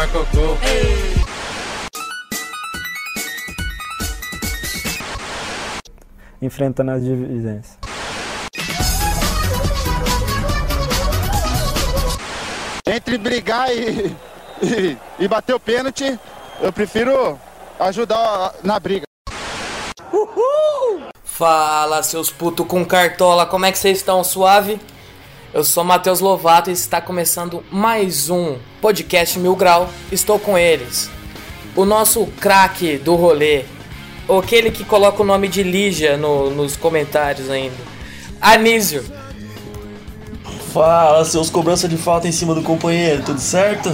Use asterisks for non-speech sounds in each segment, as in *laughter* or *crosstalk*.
Marcou gol. enfrentando as divisões. Entre brigar e, e, e bater o pênalti, eu prefiro ajudar na briga. Fala, seus putos com cartola, como é que vocês estão? Suave? Eu sou Matheus Lovato e está começando mais um podcast Mil Grau. Estou com eles. O nosso craque do rolê, aquele que coloca o nome de Lígia no- nos comentários ainda. Anísio. Fala, seus cobrança de falta em cima do companheiro, tudo certo?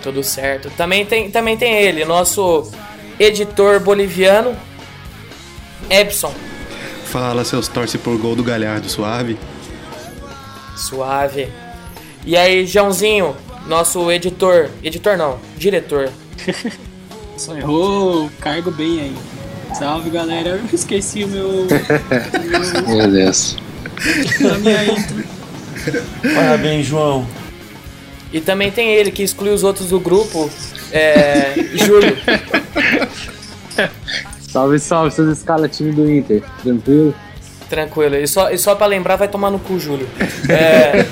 Tudo certo. Também tem, também tem ele, nosso editor boliviano, Epson. Fala, seus torce por gol do Galhardo, suave. Suave. E aí, Joãozinho, nosso editor. Editor não, diretor. Só errou o cargo bem aí. Salve galera, eu esqueci o meu. *laughs* Meu Deus. a minha intro. Parabéns, João. E também tem ele que exclui os outros do grupo, é. *laughs* Júlio. Salve, salve, seus escala time do Inter. Tranquilo? Tranquilo. E só, e só pra lembrar, vai tomar no cu, Júlio. É,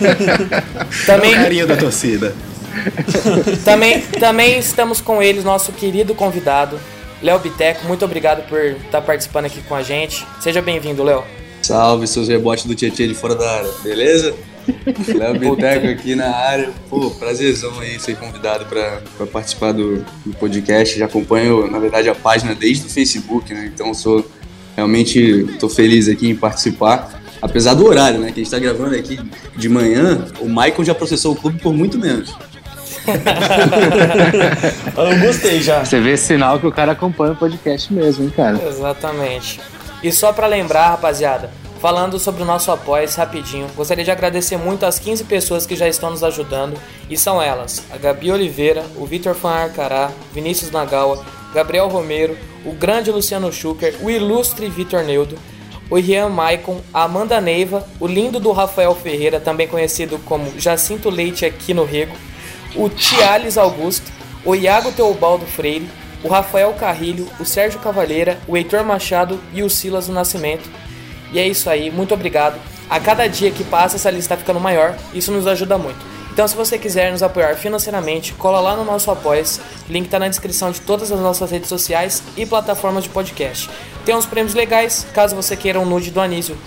*laughs* também, Carinha da torcida. *laughs* também, também estamos com eles, nosso querido convidado, Léo Biteco. Muito obrigado por estar participando aqui com a gente. Seja bem-vindo, Léo. Salve, seus rebotes do Tietchan de fora da área, beleza? *laughs* Léo Biteco aqui na área. Pô, prazerzão aí ser convidado para participar do, do podcast. Já acompanho, na verdade, a página desde o Facebook, né? Então sou realmente tô feliz aqui em participar. Apesar do horário, né? Que a gente tá gravando aqui de manhã, o Michael já processou o clube por muito menos. *laughs* Eu gostei já. Você vê esse sinal que o cara acompanha o podcast mesmo, hein, cara? Exatamente. E só pra lembrar, rapaziada, falando sobre o nosso apoio rapidinho, gostaria de agradecer muito as 15 pessoas que já estão nos ajudando, e são elas: a Gabi Oliveira, o Vitor Fan Arcará, Vinícius Nagawa, Gabriel Romero, o grande Luciano Schucker, o ilustre Vitor Neudo, o Rian Maicon, a Amanda Neiva, o lindo do Rafael Ferreira, também conhecido como Jacinto Leite aqui no Rego, o Tiales Augusto, o Iago Teobaldo Freire, o Rafael Carrilho, o Sérgio Cavalheira, o Heitor Machado e o Silas do Nascimento. E é isso aí, muito obrigado. A cada dia que passa, essa lista está ficando maior, isso nos ajuda muito. Então, se você quiser nos apoiar financeiramente, cola lá no nosso apoia link tá na descrição de todas as nossas redes sociais e plataformas de podcast. Tem uns prêmios legais, caso você queira um nude do Anísio,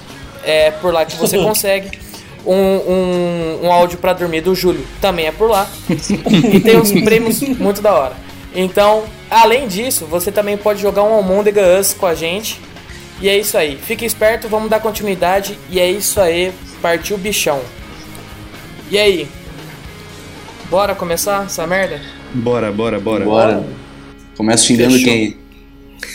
é por lá que você *laughs* consegue. Um, um, um áudio pra dormir do Júlio também é por lá. *laughs* e tem uns prêmios muito da hora. Então, além disso, você também pode jogar um Among Us com a gente. E é isso aí. Fique esperto, vamos dar continuidade. E é isso aí. Partiu bichão. E aí? Bora começar essa merda? Bora, bora, bora. Bora. Começa xingando Fechou. quem?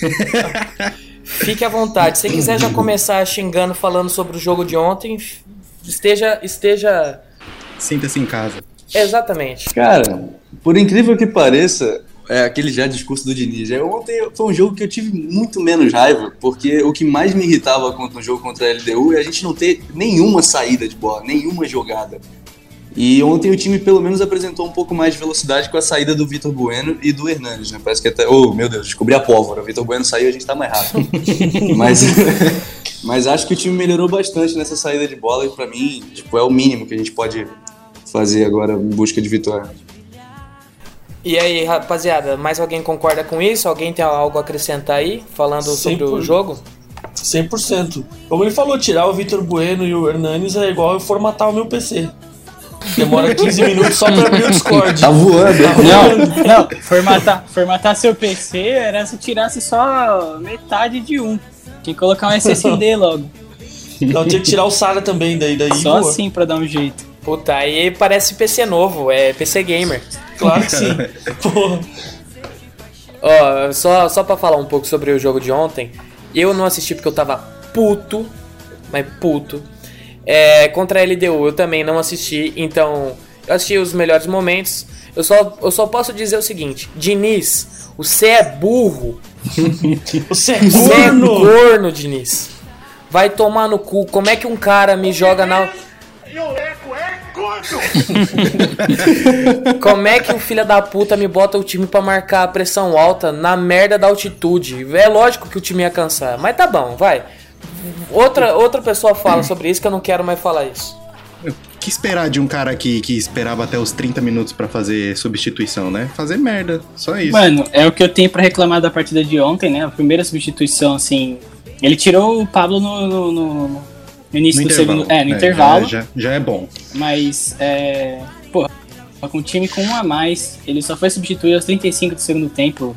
*laughs* *laughs* Fique à vontade. Se quiser já começar xingando, falando sobre o jogo de ontem, esteja. esteja. Sinta-se em casa. Exatamente. Cara, por incrível que pareça, é aquele já discurso do Diniz. É, Ontem foi um jogo que eu tive muito menos raiva, porque o que mais me irritava contra o jogo contra a LDU é a gente não ter nenhuma saída de bola, nenhuma jogada. E ontem o time pelo menos apresentou um pouco mais de velocidade com a saída do Vitor Bueno e do Hernandes, né? Parece que até. Oh, meu Deus, descobri a pólvora. O Vitor Bueno saiu a gente tá mais rápido. *laughs* mas, *laughs* mas acho que o time melhorou bastante nessa saída de bola e pra mim, tipo, é o mínimo que a gente pode fazer agora em busca de vitória. E aí, rapaziada, mais alguém concorda com isso? Alguém tem algo a acrescentar aí, falando sobre o 100%. jogo? 100%. Como ele falou, tirar o Vitor Bueno e o Hernanes é igual eu formatar o meu PC. Demora 15 minutos só pra abrir o Discord. Tá voando. Não, não, formatar, formatar seu PC era se tirasse só metade de um. Tinha que colocar um SSD *laughs* logo. Não, tinha que tirar o Sara também daí. daí Só boa. assim pra dar um jeito. Puta, aí parece PC novo, é PC Gamer. Claro que sim. Porra. *laughs* Ó, só, só pra falar um pouco sobre o jogo de ontem, eu não assisti porque eu tava puto, mas puto. É, contra a LDU eu também não assisti, então eu assisti os melhores momentos. Eu só, eu só posso dizer o seguinte: Diniz, você é burro. *laughs* Você é Você é corno! corno, Diniz. Vai tomar no cu. Como é que um cara me joga na. *laughs* Como é que o filho da puta me bota o time pra marcar a pressão alta na merda da altitude? É lógico que o time ia cansar, mas tá bom, vai. Outra, outra pessoa fala *laughs* sobre isso que eu não quero mais falar isso. O que esperar de um cara que, que esperava até os 30 minutos pra fazer substituição, né? Fazer merda, só isso. Mano, é o que eu tenho pra reclamar da partida de ontem, né? A primeira substituição, assim. Ele tirou o Pablo no, no, no- no início no do segundo. É, no já- intervalo. Já, já é bom. Mas, é. Pô, com um time com um a mais, ele só foi substituído aos 35 do segundo tempo.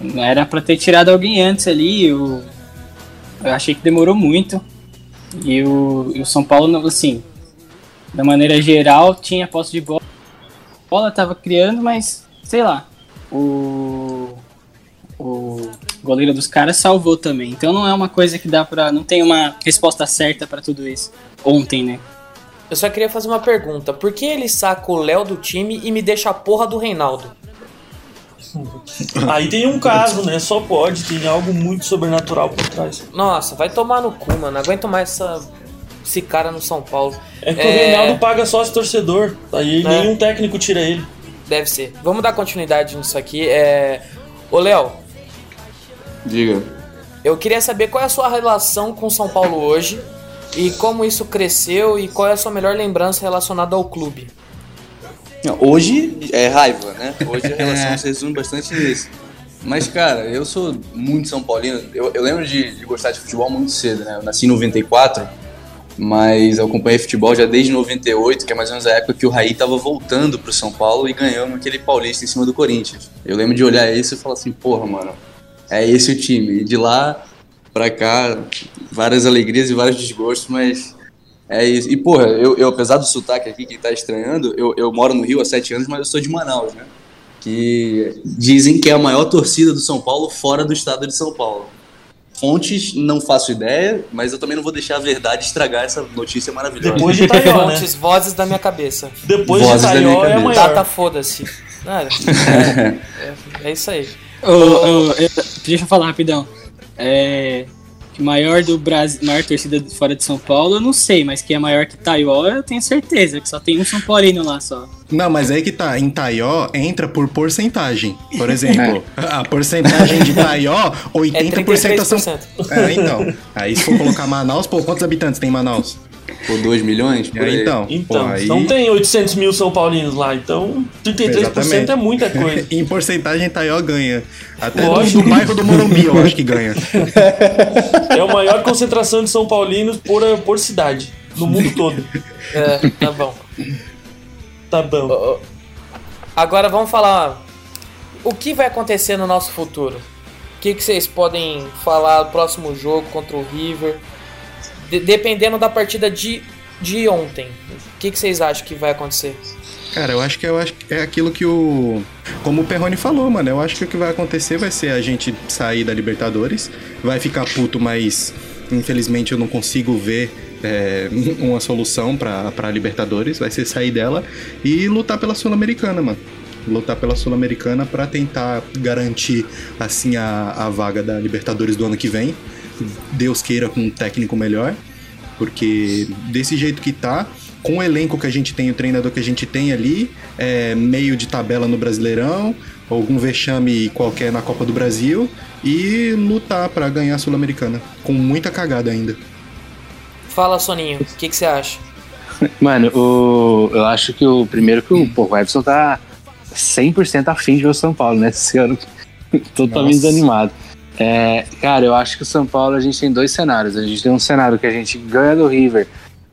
Não era pra ter tirado alguém antes ali. Eu, eu achei que demorou muito. E o, e o São Paulo, assim, da maneira geral, tinha posse de bola. A bola tava criando, mas sei lá. O, o goleiro dos caras salvou também. Então não é uma coisa que dá pra. Não tem uma resposta certa pra tudo isso. Ontem, né? Eu só queria fazer uma pergunta. Por que ele saca o Léo do time e me deixa a porra do Reinaldo? Aí tem um caso, né? Só pode, tem algo muito sobrenatural por trás. Nossa, vai tomar no cu, mano. Não aguento mais essa, esse cara no São Paulo. É que É. o Reinaldo paga sócio torcedor. Aí É. nenhum técnico tira ele. Deve ser. Vamos dar continuidade nisso aqui. É... Ô, Léo, Diga. eu queria saber qual é a sua relação com o São Paulo hoje e como isso cresceu e qual é a sua melhor lembrança relacionada ao clube. Hoje é raiva, né? Hoje a relação se resume bastante nisso. Mas, cara, eu sou muito São Paulino. Eu, eu lembro de, de gostar de futebol muito cedo, né? Eu nasci em 94, mas eu acompanhei futebol já desde 98, que é mais ou menos a época que o Raí tava voltando pro São Paulo e ganhamos aquele paulista em cima do Corinthians. Eu lembro de olhar isso e falar assim, porra, mano, é esse o time. E de lá pra cá, várias alegrias e vários desgostos, mas é isso. E, porra, eu, eu, apesar do sotaque aqui, quem tá estranhando, eu, eu moro no Rio há sete anos, mas eu sou de Manaus, né? Que dizem que é a maior torcida do São Paulo fora do estado de São Paulo. Fontes, não faço ideia, mas eu também não vou deixar a verdade estragar essa notícia maravilhosa. Depois de *laughs* Taió, né? Fontes, vozes da minha cabeça. Depois Vozes de da minha Taió é maior. Data foda-se. *laughs* Nada. É, é isso aí. Ô, ô, eu- deixa eu falar rapidão. É. Maior do Brasil, maior torcida fora de São Paulo, eu não sei, mas que é maior que Taió, eu tenho certeza, que só tem um São Paulino lá só. Não, mas aí que tá. Em Taió entra por porcentagem. Por exemplo, *laughs* a porcentagem de Taió, 80% É são. 33%. É, então. Aí se for colocar Manaus, pô, quantos habitantes tem Manaus? Por 2 milhões? Por aí. então. Então, pô, aí... não tem 800 mil São Paulinos lá, então 33% Exatamente. é muita coisa. *laughs* em porcentagem, Taió ganha. Até do, Lógico. do bairro do Morumbi, eu acho que ganha. É a maior concentração de São Paulinos por, por cidade, no mundo todo. É, tá bom. Tá bom. Agora vamos falar o que vai acontecer no nosso futuro. O que, que vocês podem falar do próximo jogo contra o River? De- dependendo da partida de, de ontem. O que, que vocês acham que vai acontecer? Cara, eu acho que eu acho que é aquilo que o. Como o Perrone falou, mano. Eu acho que o que vai acontecer vai ser a gente sair da Libertadores. Vai ficar puto, mas infelizmente eu não consigo ver é, *laughs* uma solução pra Libertadores. Vai ser sair dela e lutar pela Sul-Americana, mano. Lutar pela Sul-Americana pra tentar garantir assim a, a vaga da Libertadores do ano que vem. Deus queira com um técnico melhor. Porque desse jeito que tá, com o elenco que a gente tem, o treinador que a gente tem ali, é, meio de tabela no Brasileirão, algum vexame qualquer na Copa do Brasil e lutar pra ganhar a Sul-Americana. Com muita cagada ainda. Fala, Soninho, o que, que você acha? Mano, o, eu acho que o primeiro que o, pô, o Everson tá 100% afim de ver o São Paulo, né? Esse ano *laughs* totalmente Nossa. desanimado. É, cara, eu acho que o São Paulo a gente tem dois cenários. A gente tem um cenário que a gente ganha do River,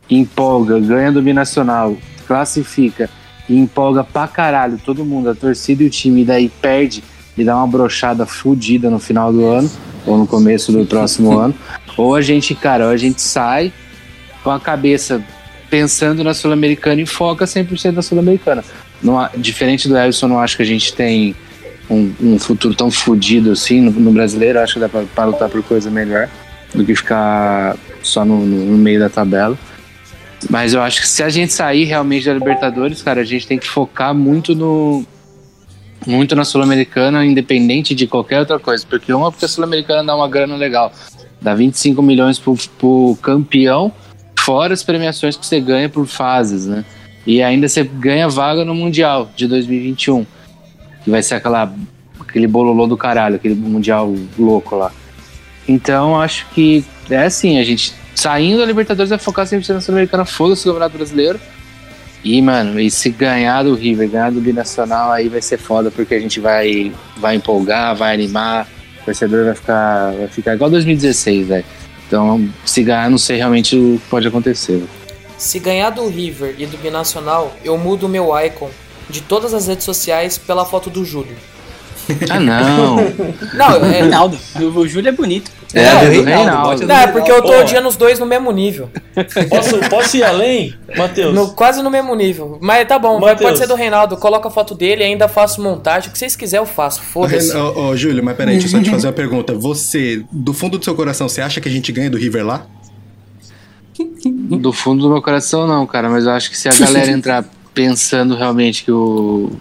empolga, ganha do Binacional, classifica e empolga pra caralho todo mundo, a torcida e o time, e daí perde e dá uma brochada fodida no final do ano ou no começo do próximo *laughs* ano. Ou a gente, cara, ou a gente sai com a cabeça pensando na Sul-Americana e foca 100% na Sul-Americana. Diferente do Elson, não acho que a gente tem um, um futuro tão fodido assim no, no brasileiro. Acho que dá pra lutar por coisa melhor do que ficar só no, no- no meio da tabela. Mas eu acho que se a gente sair realmente da Libertadores, cara, a gente tem que focar muito no muito na Sul-Americana, independente de qualquer outra coisa. Porque uma, porque a Sul-Americana dá uma grana legal. Dá 25 milhões pro, pro campeão, fora as premiações que você ganha por fases, né? E ainda você ganha vaga no Mundial de 2021. Que vai ser aquela, aquele bololô do caralho, aquele Mundial louco lá. Então, acho que é assim, a gente saindo da Libertadores vai focar 100% na Sul-Americana, foda-se o Campeonato Brasileiro. E, mano, e se ganhar do River, ganhar do Binacional, aí vai ser foda, porque a gente vai, vai empolgar, vai animar, o torcedor vai ficar, vai ficar igual 2016, velho. Então, se ganhar, não sei realmente o que pode acontecer. Se ganhar do River e do Binacional, eu mudo o meu icon de todas as redes sociais pela foto do Júlio. Ah, não! *laughs* Não, é, Reinaldo. O, Júlio é bonito. É, É, do do Reinaldo. Não, é porque eu tô odiando os dois no mesmo nível. *laughs* Posso, posso ir além, Matheus? No- quase no mesmo nível. Mas tá bom, Matheus. pode ser do Reinaldo. Coloca a foto dele e ainda faço montagem. O que vocês quiserem, eu faço. Foda-se. Ô, ô, Júlio, mas peraí, deixa eu só te fazer uma pergunta. Você, do fundo do seu coração, você acha que a gente ganha do River lá? Do fundo do meu coração, não, cara, mas eu acho que se a galera entrar pensando realmente que o.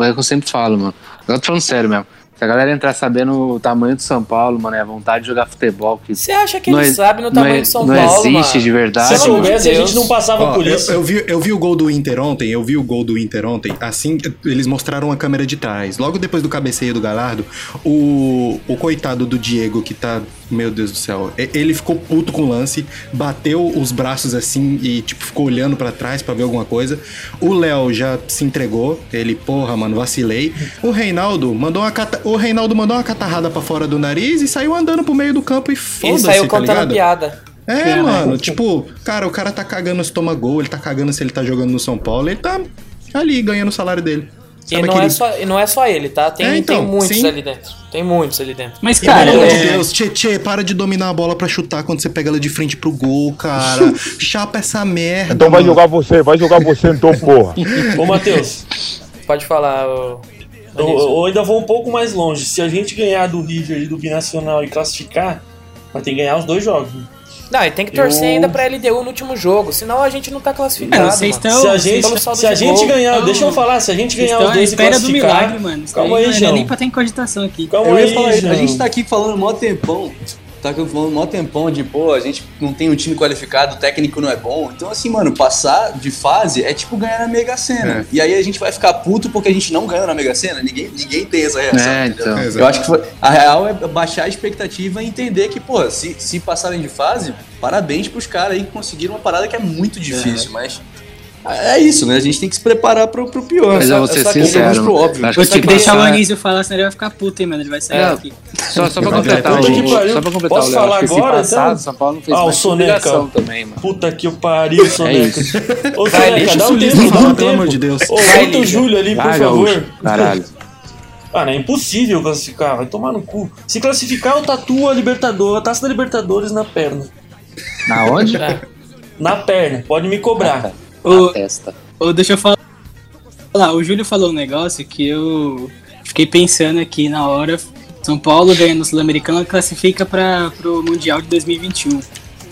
É o que eu sempre falo, mano. Eu tô falando sério mesmo. Se a galera entrar sabendo o tamanho do São Paulo, mano, é a vontade de jogar futebol, que Você acha que não ele é- sabe no não tamanho é- de São não Paulo, existe mano? de verdade. Se de soubesse, a gente não passava Ó, por eu, isso. eu vi, eu vi o gol do Inter ontem, eu vi o gol do Inter ontem, assim, eles mostraram a câmera de trás. Logo depois do cabeceio do Galardo, o, o coitado do Diego, que tá, meu Deus do céu, ele ficou puto com o lance, bateu os braços assim e, tipo, ficou olhando pra trás pra ver alguma coisa. O Léo já se entregou, ele, porra, mano, vacilei. O Reinaldo mandou uma, cata- o Reinaldo mandou uma catarrada pra fora do nariz e saiu andando pro meio do campo e Ele foda-se, saiu tá contando ligado? piada. É, mano, tipo, cara, o cara tá cagando se toma gol, ele tá cagando se ele tá jogando no São Paulo, ele tá ali ganhando o salário dele. E não, aquele- é só, e não é só ele, tá? Tem, É, então, tem muitos sim. ali dentro. Tem muitos ali dentro. Mas, Pelo cara, amor de é, Deus, Tchê, Tchê, para de dominar a bola pra chutar quando você pega ela de frente pro gol, cara. *laughs* Chapa essa merda. Então vai mano. jogar você, vai jogar você então, porra. *laughs* Ô, Matheus, Pode falar, ô... eu, eu ainda vou um pouco mais longe. Se a gente ganhar do River e do Binacional e classificar, vai ter que ganhar os dois jogos. Não, e tem que torcer Eu- ainda pra LDU no último jogo, senão a gente não tá classificado. Não, vocês estão- se a gente, se a de gente gol, ganhar, então, deixa eu falar, se a gente ganhar os dois e espera do classificar, milagre, mano. Calma aí aí, não é João. nem pra ter em cogitação aqui. Calma Eu aí, ia falar, João. a gente tá aqui falando mó tempão. Tá aqui falando mó tempão de, pô, a gente não tem um time qualificado, o técnico não é bom. Então, assim, mano, passar de fase é tipo ganhar na Mega Sena. É. E aí a gente vai ficar puto porque a gente não ganhou na Mega Sena. Ninguém, ninguém tem essa reação. É, então. Eu acho que foi- a real é baixar a expectativa e entender que, pô, se, se passarem de fase, parabéns pros caras aí que conseguiram uma parada que é muito difícil, mas. É isso, né? A gente tem que se preparar pro, pro pior. Mas eu vou ser sincero. Pro óbvio. acho Vou que que se deixar o passar- Anísio falar, senão ele vai ficar puto, hein, mano. Ele vai sair É. aqui. Só, só pra completar, o, pariu. só pra completar, Posso falar agora, passar, então? São Paulo não fez Ah, o Soneca. também, mano. Puta que o pariu, Soneca. lixo. Ô, Soneca, dá um tempo, dá um pelo tempo. amor de Deus. Ô, bota o. Júlio ali, por favor. caralho. Ah, não, é impossível classificar, vai tomar no cu. Se classificar, eu tatuo a Libertadores, a taça da Libertadores na perna. Na onde? É. Na perna, pode me cobrar. Na testa. ô, deixa eu falar. Lá, o Júlio falou um negócio que eu fiquei pensando aqui na hora. São Paulo ganha no Sul-Americano classifica para pro Mundial de 2021.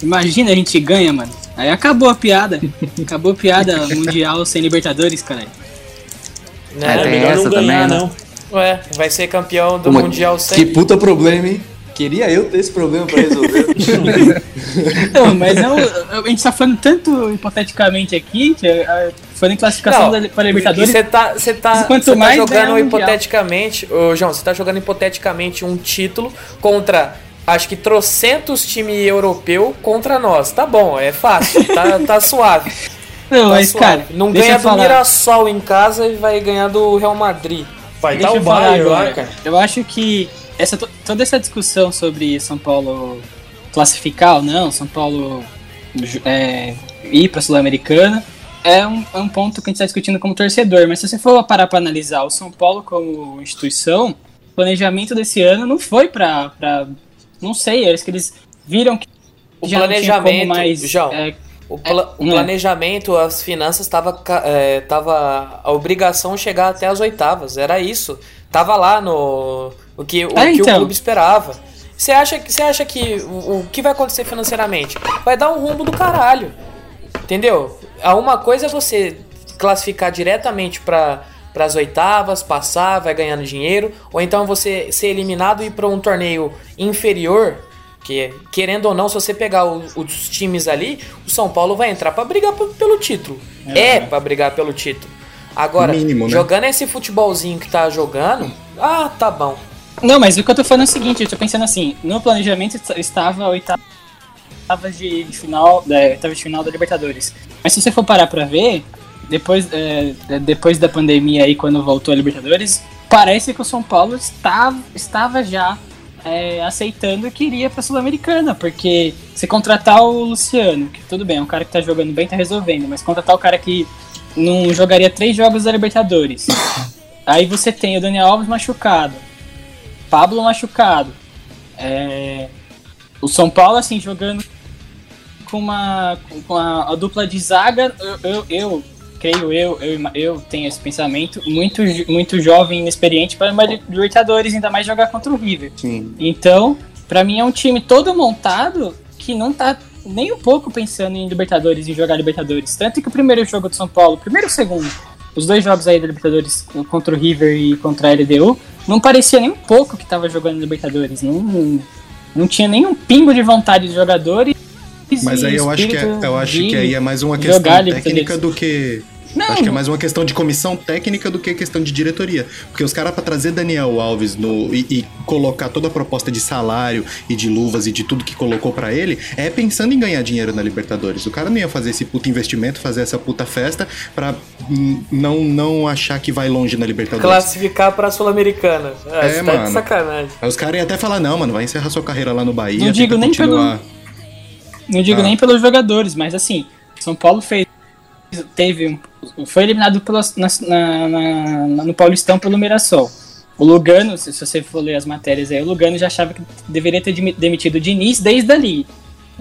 Imagina a gente ganha, mano. Aí acabou a piada. Acabou a piada *laughs* mundial sem Libertadores, cara. É, Né? tem melhor essa não ganhar, também, né? não. Ué, vai ser campeão do Uma- Mundial Que sem. puta problema, hein? Queria eu ter esse problema pra resolver. *laughs* Não, mas não, a gente tá falando tanto hipoteticamente aqui, que é, falando em classificação Não, da, para Libertadores. Você tá, você tá, Quanto você tá mais jogando hipoteticamente, ô João, você tá jogando hipoteticamente um título contra acho que trocentos time europeu contra nós. Tá bom, é fácil, tá, tá *laughs* suave. Não, Tá mas suave. cara, não ganha do falar. Mirassol em casa e vai ganhar do Real Madrid. Vai dar o Bayern lá, cara. Eu acho que essa, to- toda essa discussão sobre São Paulo classificar ou não, São Paulo é, ir para Sul-Americana, é um, é um ponto que a gente está discutindo como torcedor. Mas se você for parar para analisar o São Paulo como instituição, o planejamento desse ano não foi para. Não sei, acho que eles viram que O já planejamento, mais João, é, O, pla- o não é. planejamento, as finanças, tava, ca- é, tava a obrigação de chegar até as oitavas. Era isso. Tava lá no. O que o, É, que o então. clube esperava. Você acha, que- você acha que o, o que vai acontecer financeiramente? Vai dar um rumbo do caralho. Entendeu? A Uma coisa é você classificar diretamente para as oitavas, passar, vai ganhando dinheiro, ou então você ser eliminado e ir para um torneio inferior, que querendo ou não, se você pegar o- os times ali, o São Paulo vai entrar para brigar pelo título. É, para brigar pelo título. Agora, Mínimo, né? jogando esse futebolzinho que tá jogando, ah, tá bom. Não, mas o que eu tô falando é o seguinte, eu tô pensando assim, no planejamento est- estava a oitava de, de final, da oitava de final da Libertadores. Mas se você for parar pra ver, depois, é, é, depois da pandemia aí, quando voltou a Libertadores, parece que o São Paulo estava, estava já é, aceitando que iria pra Sul-Americana, porque se contratar o Luciano, que tudo bem, é um cara que tá jogando bem, tá resolvendo, mas contratar o cara que não jogaria três jogos da Libertadores. *coughs* Aí você tem o Daniel Alves machucado, Pablo machucado. É, o São Paulo, assim, jogando com uma, com a, a dupla de zaga, eu, eu, eu creio, eu, eu, eu tenho esse pensamento, muito, muito jovem e inexperiente para uma Libertadores, ainda mais jogar contra o River. Sim. Então, pra mim é um time todo montado que não tá nem um pouco pensando em Libertadores, em jogar Libertadores. Tanto que o primeiro jogo do São Paulo, primeiro e o segundo, os dois jogos aí da Libertadores contra o River e contra a LDU, não parecia nem um pouco que tava jogando Libertadores. Não, não tinha nem um pingo de vontade de jogadores. Mas aí eu acho que é, eu acho que aí é mais uma questão técnica do que Não, acho que é mais uma questão de comissão técnica do que questão de diretoria. Porque os caras, pra trazer Daniel Alves no, e, e colocar toda a proposta de salário e de luvas e de tudo que colocou pra ele, é pensando em ganhar dinheiro na Libertadores. O cara não ia fazer esse puta investimento, fazer essa puta festa pra não, não achar que vai longe na Libertadores. Classificar pra Sul-Americana. Ah, É, você tá mano. de sacanagem. Aí os caras iam até falar, não, mano, vai encerrar sua carreira lá no Bahia. Não digo nem pelo- continuar." Não digo Ah. nem pelos jogadores, mas assim, São Paulo fez. Teve foi eliminado pelo, na, na- na- no Paulistão pelo Mirassol. O Lugano, se, se você for ler as matérias aí, o Lugano já achava que deveria ter demi- demitido o Diniz desde ali.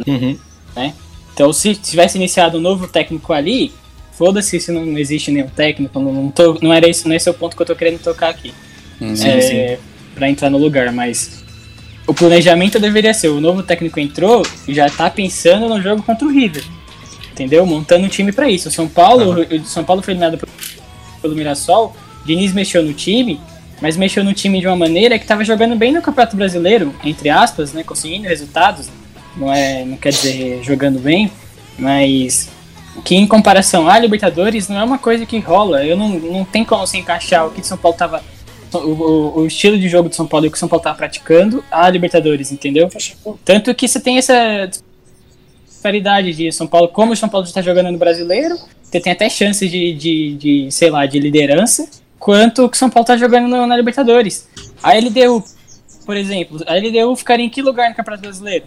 Uhum. Né? Então, se tivesse iniciado um novo técnico ali, foda-se se não existe nenhum técnico, não, tô- não era esse, não é esse o ponto que eu tô querendo tocar aqui. é, Pra entrar no lugar, mas o planejamento deveria ser: o novo técnico entrou e já tá pensando no jogo contra o River. Entendeu? Montando um time pra isso. O São Paulo, o São Paulo foi eliminado pelo- Mirassol, Diniz mexeu no time, mas mexeu no time de uma maneira que tava jogando bem no Campeonato Brasileiro, entre aspas, né? Conseguindo resultados. Não, é, não quer dizer jogando bem, mas que em comparação à Libertadores não é uma coisa que rola. Eu não, não tem como se encaixar o que o São Paulo tava. O, o- o estilo de jogo do São Paulo e o que o São Paulo tava praticando à Libertadores, entendeu? Tanto que você tem essa disparidade de São Paulo, como o São Paulo está jogando no brasileiro, você tem até chance de, de, de, sei lá, de liderança, quanto o que o São Paulo está jogando no- na Libertadores. A LDU, por exemplo, a LDU ficaria em que lugar no Campeonato Brasileiro?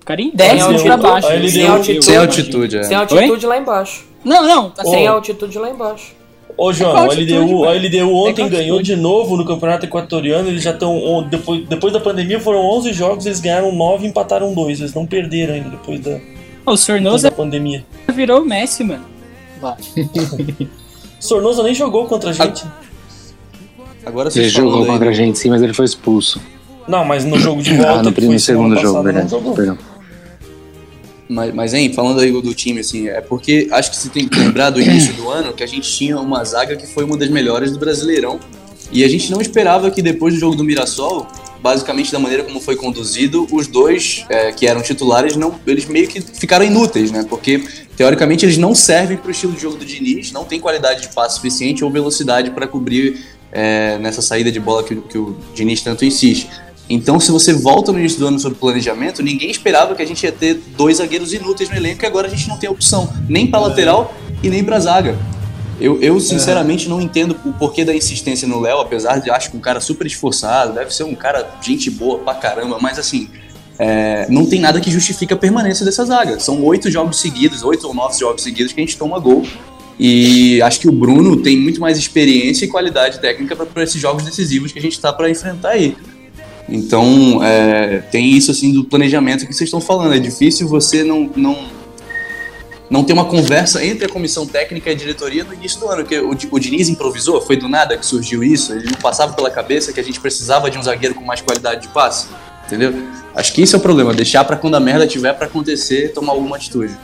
Ficaria em décimo altitude, pra baixo. Sem altitude. Sem altitude, é. Sem altitude lá embaixo. Não, não, assim, Sem altitude lá embaixo. Ô, João, qual a LDU, a? LDU ontem É ganhou de novo no Campeonato Equatoriano. Eles já estão. Depois, depois da pandemia foram 11 jogos, eles ganharam 9 e empataram 2. Eles não perderam ainda depois da, o depois Sornosa da pandemia. virou o Messi, mano. *laughs* Sornosa nem jogou contra a gente. Agora Ele jogou aí contra a gente, sim, mas ele foi expulso. Não, mas no jogo de volta. Ah, no, que primeiro, foi no semana segundo jogo, verdade. Não jogou. Perdão. Mas, mas, hein, falando aí do time, assim, é porque acho que você tem que lembrar do início do ano que a gente tinha uma zaga que foi uma das melhores do Brasileirão. E a gente não esperava que depois do jogo do Mirassol, basicamente da maneira como foi conduzido, os dois é, que eram titulares, não, eles meio que ficaram inúteis, né? Porque, teoricamente, eles não servem para o estilo de jogo do Diniz, não tem qualidade de passe suficiente ou velocidade para cobrir é, nessa saída de bola que, que o Diniz tanto insiste. Então, se você volta no início do ano sobre planejamento, ninguém esperava que a gente ia ter dois zagueiros inúteis no elenco e agora a gente não tem opção, nem para lateral e nem para zaga. Eu, eu sinceramente não entendo o porquê da insistência no Léo, apesar de acho que um cara super esforçado, deve ser um cara gente boa pra caramba, mas assim, é, não tem nada que justifique a permanência dessa zaga. São oito jogos seguidos, oito ou nove jogos seguidos que a gente toma gol. E acho que o Bruno tem muito mais experiência e qualidade técnica para esses jogos decisivos que a gente tá para enfrentar aí. Então, é, tem isso assim do planejamento que vocês estão falando. É difícil você não, não, não ter uma conversa entre a comissão técnica e a diretoria no início do ano. Porque o, o Diniz improvisou, foi do nada que surgiu isso. Ele não passava pela cabeça que a gente precisava de um zagueiro com mais qualidade de passe. Entendeu? Acho que isso é o problema, deixar para quando a merda tiver para acontecer, tomar alguma atitude.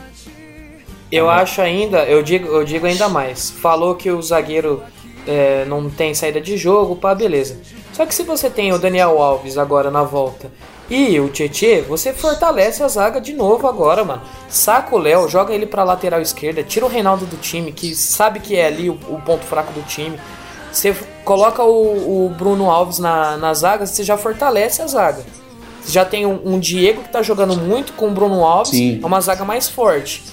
Eu acho ainda, eu digo, eu digo ainda mais. Falou que o zagueiro é, não tem saída de jogo, pá, beleza. Só que se você tem o Daniel Alves agora na volta e o Tietê, você fortalece a zaga de novo agora, mano. Saca o Léo, joga ele pra lateral esquerda, tira o Reinaldo do time, que sabe que é ali o, o ponto fraco do time. Você coloca o, o Bruno Alves na, na zaga, você já fortalece a zaga. Você já tem um, um Diego que tá jogando muito com o Bruno Alves, Sim. é uma zaga mais forte.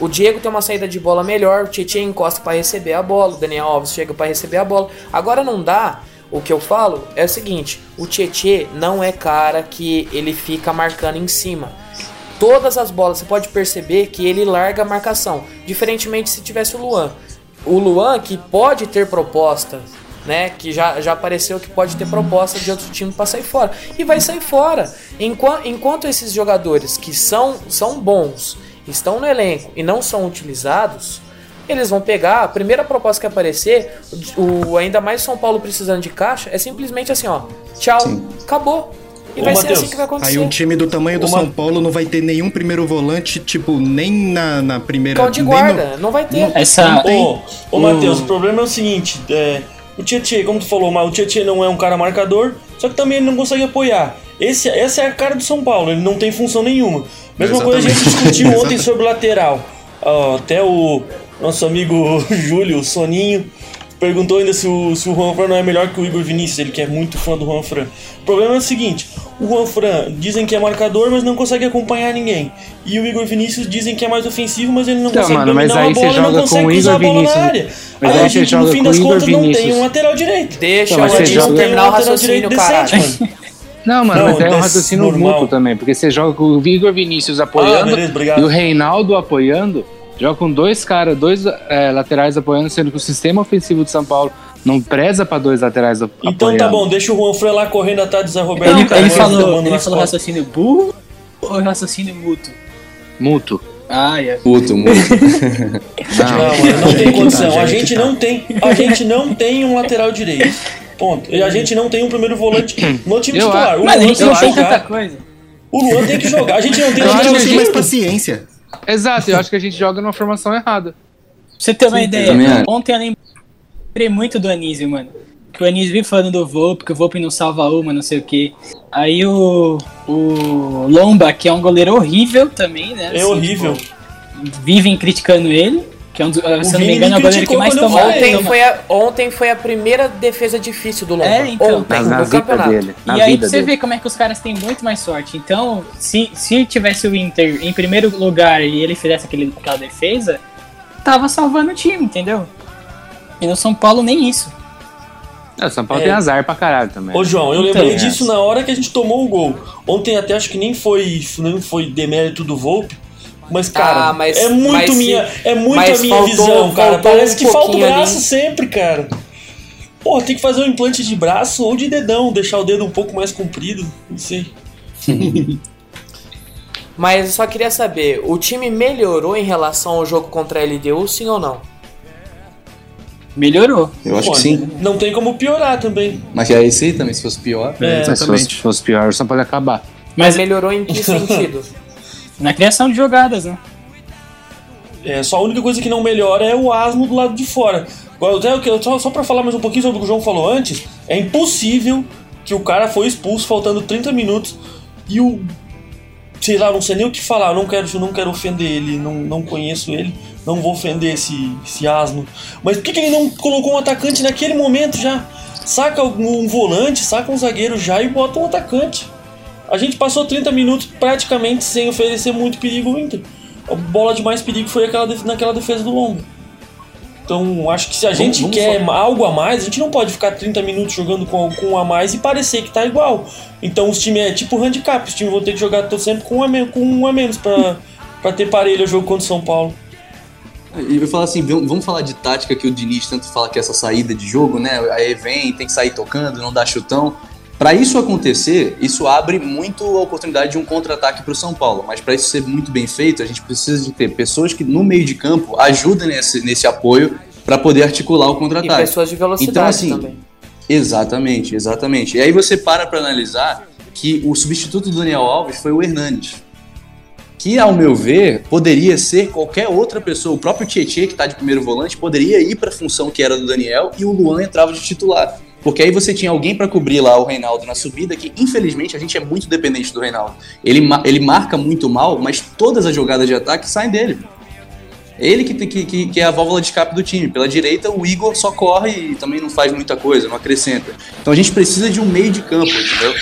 O Diego tem uma saída de bola melhor, o Tietchan encosta para receber a bola, o Daniel Alves chega para receber a bola. Agora não dá. O que eu falo é o seguinte: o Tietchan não é cara que ele fica marcando em cima. Todas as bolas você pode perceber que ele larga a marcação, diferentemente se tivesse o Luan. O Luan que pode ter proposta, né? Que já, já apareceu que pode ter proposta de outro time para sair fora. E vai sair fora. Enquanto, enquanto esses jogadores que são, são bons estão no elenco e não são utilizados, eles vão pegar a primeira proposta que aparecer, o ainda mais São Paulo precisando de caixa, é simplesmente assim, ó, tchau, acabou. E Ô, vai ser Matheus, assim que vai acontecer. Aí um time do tamanho do Uma- São Paulo não vai ter nenhum primeiro volante, tipo, nem na, na primeira. Cão de guarda, não vai ter. Essa. Ô, ô o- Matheus, o problema é o seguinte: é, o Tietchan, como tu falou, o Tietchan não é um cara marcador, só que também ele não consegue apoiar. Esse, essa é a cara do São Paulo, ele não tem função nenhuma. Mesma coisa a gente Exatamente. discutiu *laughs* ontem Exatamente. sobre o lateral. Ó, até o nosso amigo *laughs* Júlio, o Soninho, perguntou ainda se o, se o Juan Fran não é melhor que o Igor Vinícius, ele que é muito fã do Juan Fran. O problema é o seguinte: o Juan Fran dizem que é marcador, mas não consegue acompanhar ninguém. E o Igor Vinícius dizem que é mais ofensivo, mas ele não Então, consegue mano, mas dominar aí a você bola não joga consegue com o cruzar a Igor bola na Vinícius. área. Mas aí aí a você gente, no joga fim com das o Igor contas, não tem Vinícius. um lateral direito. Deixa Então, o você Edilson joga- terminar o um lateral raciocínio, direito caralho. decente, mano. Não, mano, Não, mas é um raciocínio normal. mútuo também, porque você joga com o Igor Vinícius apoiando Ah, beleza, e o Reinaldo apoiando, joga com dois caras, dois é, laterais apoiando, sendo que o sistema ofensivo de São Paulo não preza pra dois laterais ap- Então apoiando. tá bom, deixa o Juan Fran lá correndo atrás do Zé Roberto. Ele, cara, ele falou, ele falou raciocínio burro ou raciocínio mútuo? Mútuo. Ah, é. Puto, muito. *laughs* Não, mano, não tem condição. A gente não tem, a gente não tem um lateral direito. Ponto. E a gente não tem um primeiro volante no time Eu titular. O Mas a Luan gente tem não que jogar. coisa. O Luan tem que jogar. A gente não tem Eu acho que Tem mais paciência. Exato, eu acho que a gente joga numa formação errada. Pra você ter uma Sim, ideia, ontem eu lembrei muito do Anísio, mano. Que o Anísio vive falando do Volpe, que o Volpe não salva uma, não sei o quê. Aí o, o Lomba, que é um goleiro horrível também, né? É horrível. tipo, vivem criticando ele, que é um dos, se eu não me engano, é o goleiro que mais falei, Ontem foi, a, ontem foi a primeira defesa difícil do Lomba. É, então. ontem, Na, na no campeonato. dele. Na e aí você dele. vê como é que os caras têm muito mais sorte. Então, se, se tivesse o Inter em primeiro lugar e ele fizesse aquele, aquela defesa, tava salvando o time, entendeu? E no São Paulo nem isso. É, o São Paulo É. tem azar pra caralho também. Ô João, eu Então, lembrei é. disso na hora que a gente tomou o gol. Ontem até acho que nem foi, nem foi demérito do Volpe. Mas, cara, Ah, mas- é muito mas se- minha, é muito a minha faltou- visão, cara. Parece um que falta o pouquinho ali. braço sempre, cara. Pô, tem que fazer um implante de braço ou de dedão, deixar o dedo um pouco mais comprido, não sei. *laughs* Mas eu só queria saber, o time melhorou em relação ao jogo contra a LDU, sim ou não? Melhorou. Eu acho Pô, que sim. Não tem como piorar também. Mas é esse aí também, se fosse pior. É, Mas se fosse, se fosse pior, o São Paulo ia acabar. Mas Mas melhorou em que *laughs* sentido? Na criação de jogadas, né? É, só a única coisa que não melhora é o asno do lado de fora. Só, só pra falar mais um pouquinho sobre o que o João falou antes, é impossível que o cara foi expulso faltando 30 minutos e o. Sei lá, não sei nem o que falar, não quero, não quero ofender ele, não, não conheço ele, não vou ofender esse, esse asno. Mas por que, que ele não colocou um atacante naquele momento já? Saca um volante, saca um zagueiro já e bota um atacante. A gente passou 30 minutos praticamente sem oferecer muito perigo ao Inter. A bola de mais perigo foi aquela naquela defesa do Lombo. Então, acho que se a gente vamos quer algo a mais, a gente não pode ficar 30 minutos jogando com, com um a mais e parecer que tá igual. Então, os times é tipo handicap, os times vão ter que jogar todo sempre com um a, me- com um a menos pra, *laughs* pra ter parelho o jogo contra o São Paulo. E eu falar assim, vamos vamos falar de tática que o Diniz tanto fala que é essa saída de jogo, né? Aí vem, tem que sair tocando, não dá chutão. Para isso acontecer, isso abre muito a oportunidade de um contra-ataque para o São Paulo. Mas para isso ser muito bem feito, a gente precisa de ter pessoas que no meio de campo ajudem nesse, nesse apoio para poder articular o E contra-ataque. pessoas de velocidade Então, assim, também. Exatamente, exatamente. E aí você para para analisar que o substituto do Daniel Alves foi o Hernandes. Que, ao meu ver, poderia ser qualquer outra pessoa. O próprio Tietchan, que está de primeiro volante, poderia ir para a função que era do Daniel e o Luan entrava de titular. Porque aí você tinha alguém para cobrir lá o Reinaldo na subida, que infelizmente a gente é muito dependente do Reinaldo. Ele, ele marca muito mal, mas todas as jogadas de ataque saem dele. Ele que, que, que, é a válvula de escape do time. Pela direita, o Igor só corre e também não faz muita coisa, não acrescenta. Então a gente precisa de um meio de campo, entendeu?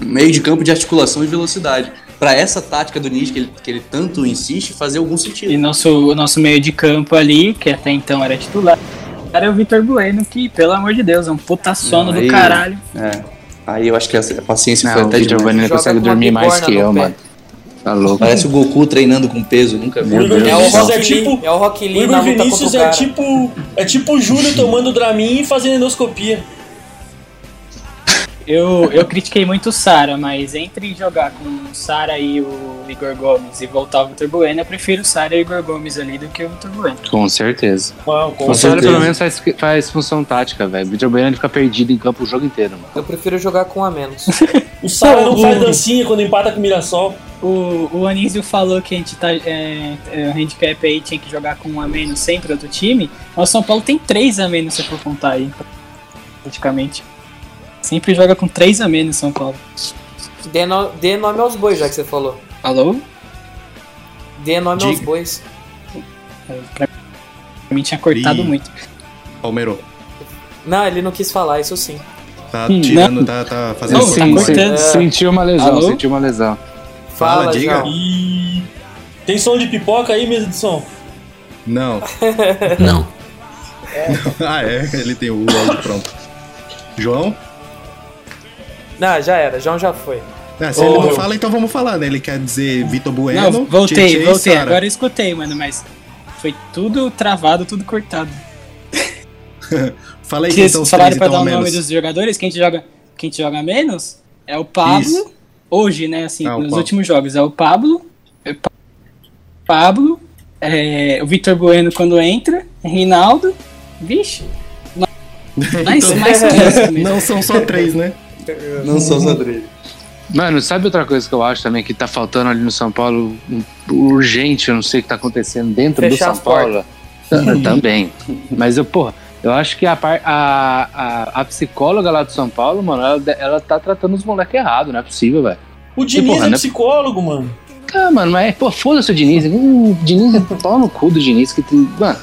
Um meio de campo de articulação e velocidade. Para essa tática do Nietzsche que ele, que ele tanto insiste fazer algum sentido. E nosso, o nosso meio de campo ali, que até então era titular, era o Vitor Bueno, que, pelo amor de Deus, é um puta sono Não, do aí- caralho. É. Aí eu acho que a paciência foi Não, o até Vitor demais. Bueno consegue dormir mais que eu, pé. mano. Tá louco. Parece o Goku treinando com peso, nunca vi. O É o do é Rock Lee, tipo. é o Rock O Lee na Igor o Vinícius é cara. tipo. É tipo o Júlio tomando Dramin e fazendo endoscopia. Eu, eu critiquei muito o Sara, mas entre jogar com o Sara e o Igor Gomes e voltar o Vitor Bueno, eu prefiro o Sara e o Igor Gomes ali do que o Vitor Bueno. Com certeza. Uau, com O Sara pelo menos faz, faz função tática, velho. O Vitor Bueno ele fica perdido em campo o jogo inteiro, mano. Eu prefiro jogar com um a menos. *laughs* O Sara não faz dancinha quando empata com o Mirassol. O, o Anísio falou que a gente tá. É, é, o handicap aí tinha que jogar com um a menos sempre outro time. Mas o São Paulo tem três a menos se for contar aí. Praticamente. Sempre joga com três a menos São Paulo. Dê, no- dê nome aos bois, já que você falou. Alô? Dê nome aos Diga. bois. É, Pra mim tinha cortado Ih. muito. Palmeiro. Não, ele não quis falar, isso sim. Tá Hum, tirando, não. tá, tá fazendo Não, tá cortando. É. Sentiu uma lesão, Alô? sentiu uma lesão. Fala, Fala, diga. E. Tem som de pipoca aí, mesa de som? Não. *laughs* Não. *laughs* ah, é, ele tem o áudio pronto. João? Não, já era, João já foi. Ah, se Ô, ele não eu- fala, então vamos falar, né? Ele quer dizer Vitor Bueno, Não, voltei, Tietê voltei. Agora eu escutei, mano, mas foi tudo travado, tudo cortado. *laughs* Fala aí Que os falaram pra então, dar o nome menos. dos jogadores, quem te joga, quem te joga menos é o Pablo. Isso. Hoje, né, assim, Ah, nos Pablo. últimos jogos, é o Pablo. é Pa- Pablo, é, o Vitor Bueno quando entra, Rinaldo. Vixe. *laughs* Mais, Então- mais mesmo. Não são só três, né? Não só três. Mano, sabe outra coisa que eu acho também que tá faltando ali no São Paulo? Urgente, eu não sei o que tá acontecendo dentro Fechar do São Paulo. também. Mas eu, porra, eu acho que a, a, a, a psicóloga lá do São Paulo, mano, ela, ela tá tratando os moleques errado, não é possível, velho. O Diniz porra, é né? psicólogo, mano. Ah, mano, mas, pô, foda-se o Diniz. O Diniz é pau no cu do Diniz. Que tem, mano,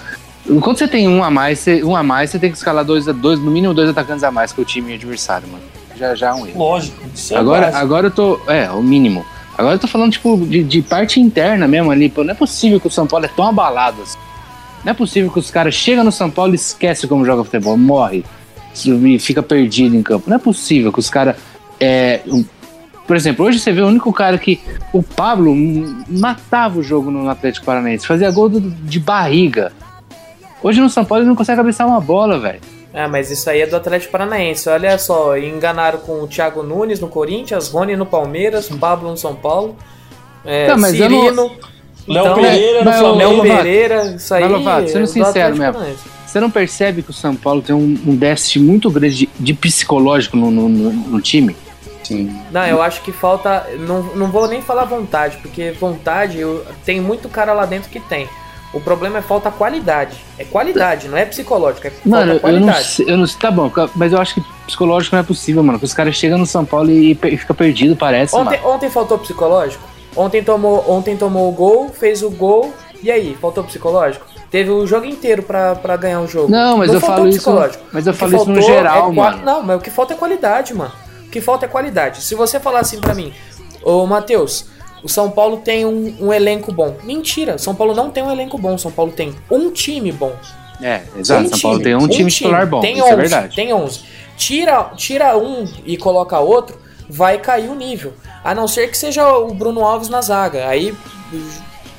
quando você tem um a mais, você, um a mais, você tem que escalar dois, dois, no mínimo dois atacantes a mais que o time adversário, mano. Já, já é um erro. Lógico. Isso é Agora, básico. agora eu tô. É, o mínimo. Agora eu tô falando, tipo, de, de parte interna mesmo ali. Pô, não é possível que o São Paulo é tão abalado assim. Não é possível que os caras chegam no São Paulo e esquecem como joga futebol, morre e fica perdido em campo. Não é possível que os caras. É, um- por exemplo, hoje você vê o único cara que. O Pablo matava o jogo no Atlético Paranaense, fazia gol do- de barriga. Hoje no São Paulo ele não consegue cabeçar uma bola, velho. Ah, mas isso aí é do Atlético Paranaense. Olha só, enganaram com o Thiago Nunes no Corinthians, Rony no Palmeiras, Pablo no São Paulo, é, Tá, mas eu Cirino. não- Léo Então, Pereira no mas o- Flamengo. Léo Pereira, isso aí. mas, Lovato, sendo é do sincero Atlético mesmo. Paranaense. Você não percebe que o São Paulo tem um, um déficit muito grande de, de psicológico no, no- no- no time? Sim. Não, eu acho que falta. Não, não vou nem falar vontade, porque vontade eu, tem muito cara lá dentro que tem. O problema é falta qualidade. É qualidade, não é psicológico, é Mano, eu não, qualidade. sei, eu não sei. Tá bom, mas eu acho que psicológico não é possível, mano. Que os caras chegam no São Paulo e, e fica perdido, parece, Ontem, ontem faltou psicológico? Ontem tomou, ontem tomou o gol, fez o gol, e aí? Faltou psicológico? Teve o jogo inteiro pra, pra ganhar o jogo. Não, mas eu faltou falo isso- mas eu falo isso no geral, é mano. Não, mas o que falta é qualidade, mano. O que falta é qualidade. Se você falar assim pra mim, ô Matheus, o São Paulo tem um, um elenco bom. Mentira, São Paulo não tem um elenco bom. São Paulo tem um time bom. É, exato. Um São Paulo time, tem um, time titular bom, Tem isso 11, é verdade. Tem 11. Tira, tira um e coloca outro, vai cair o nível. A não ser que seja o Bruno Alves na zaga. Aí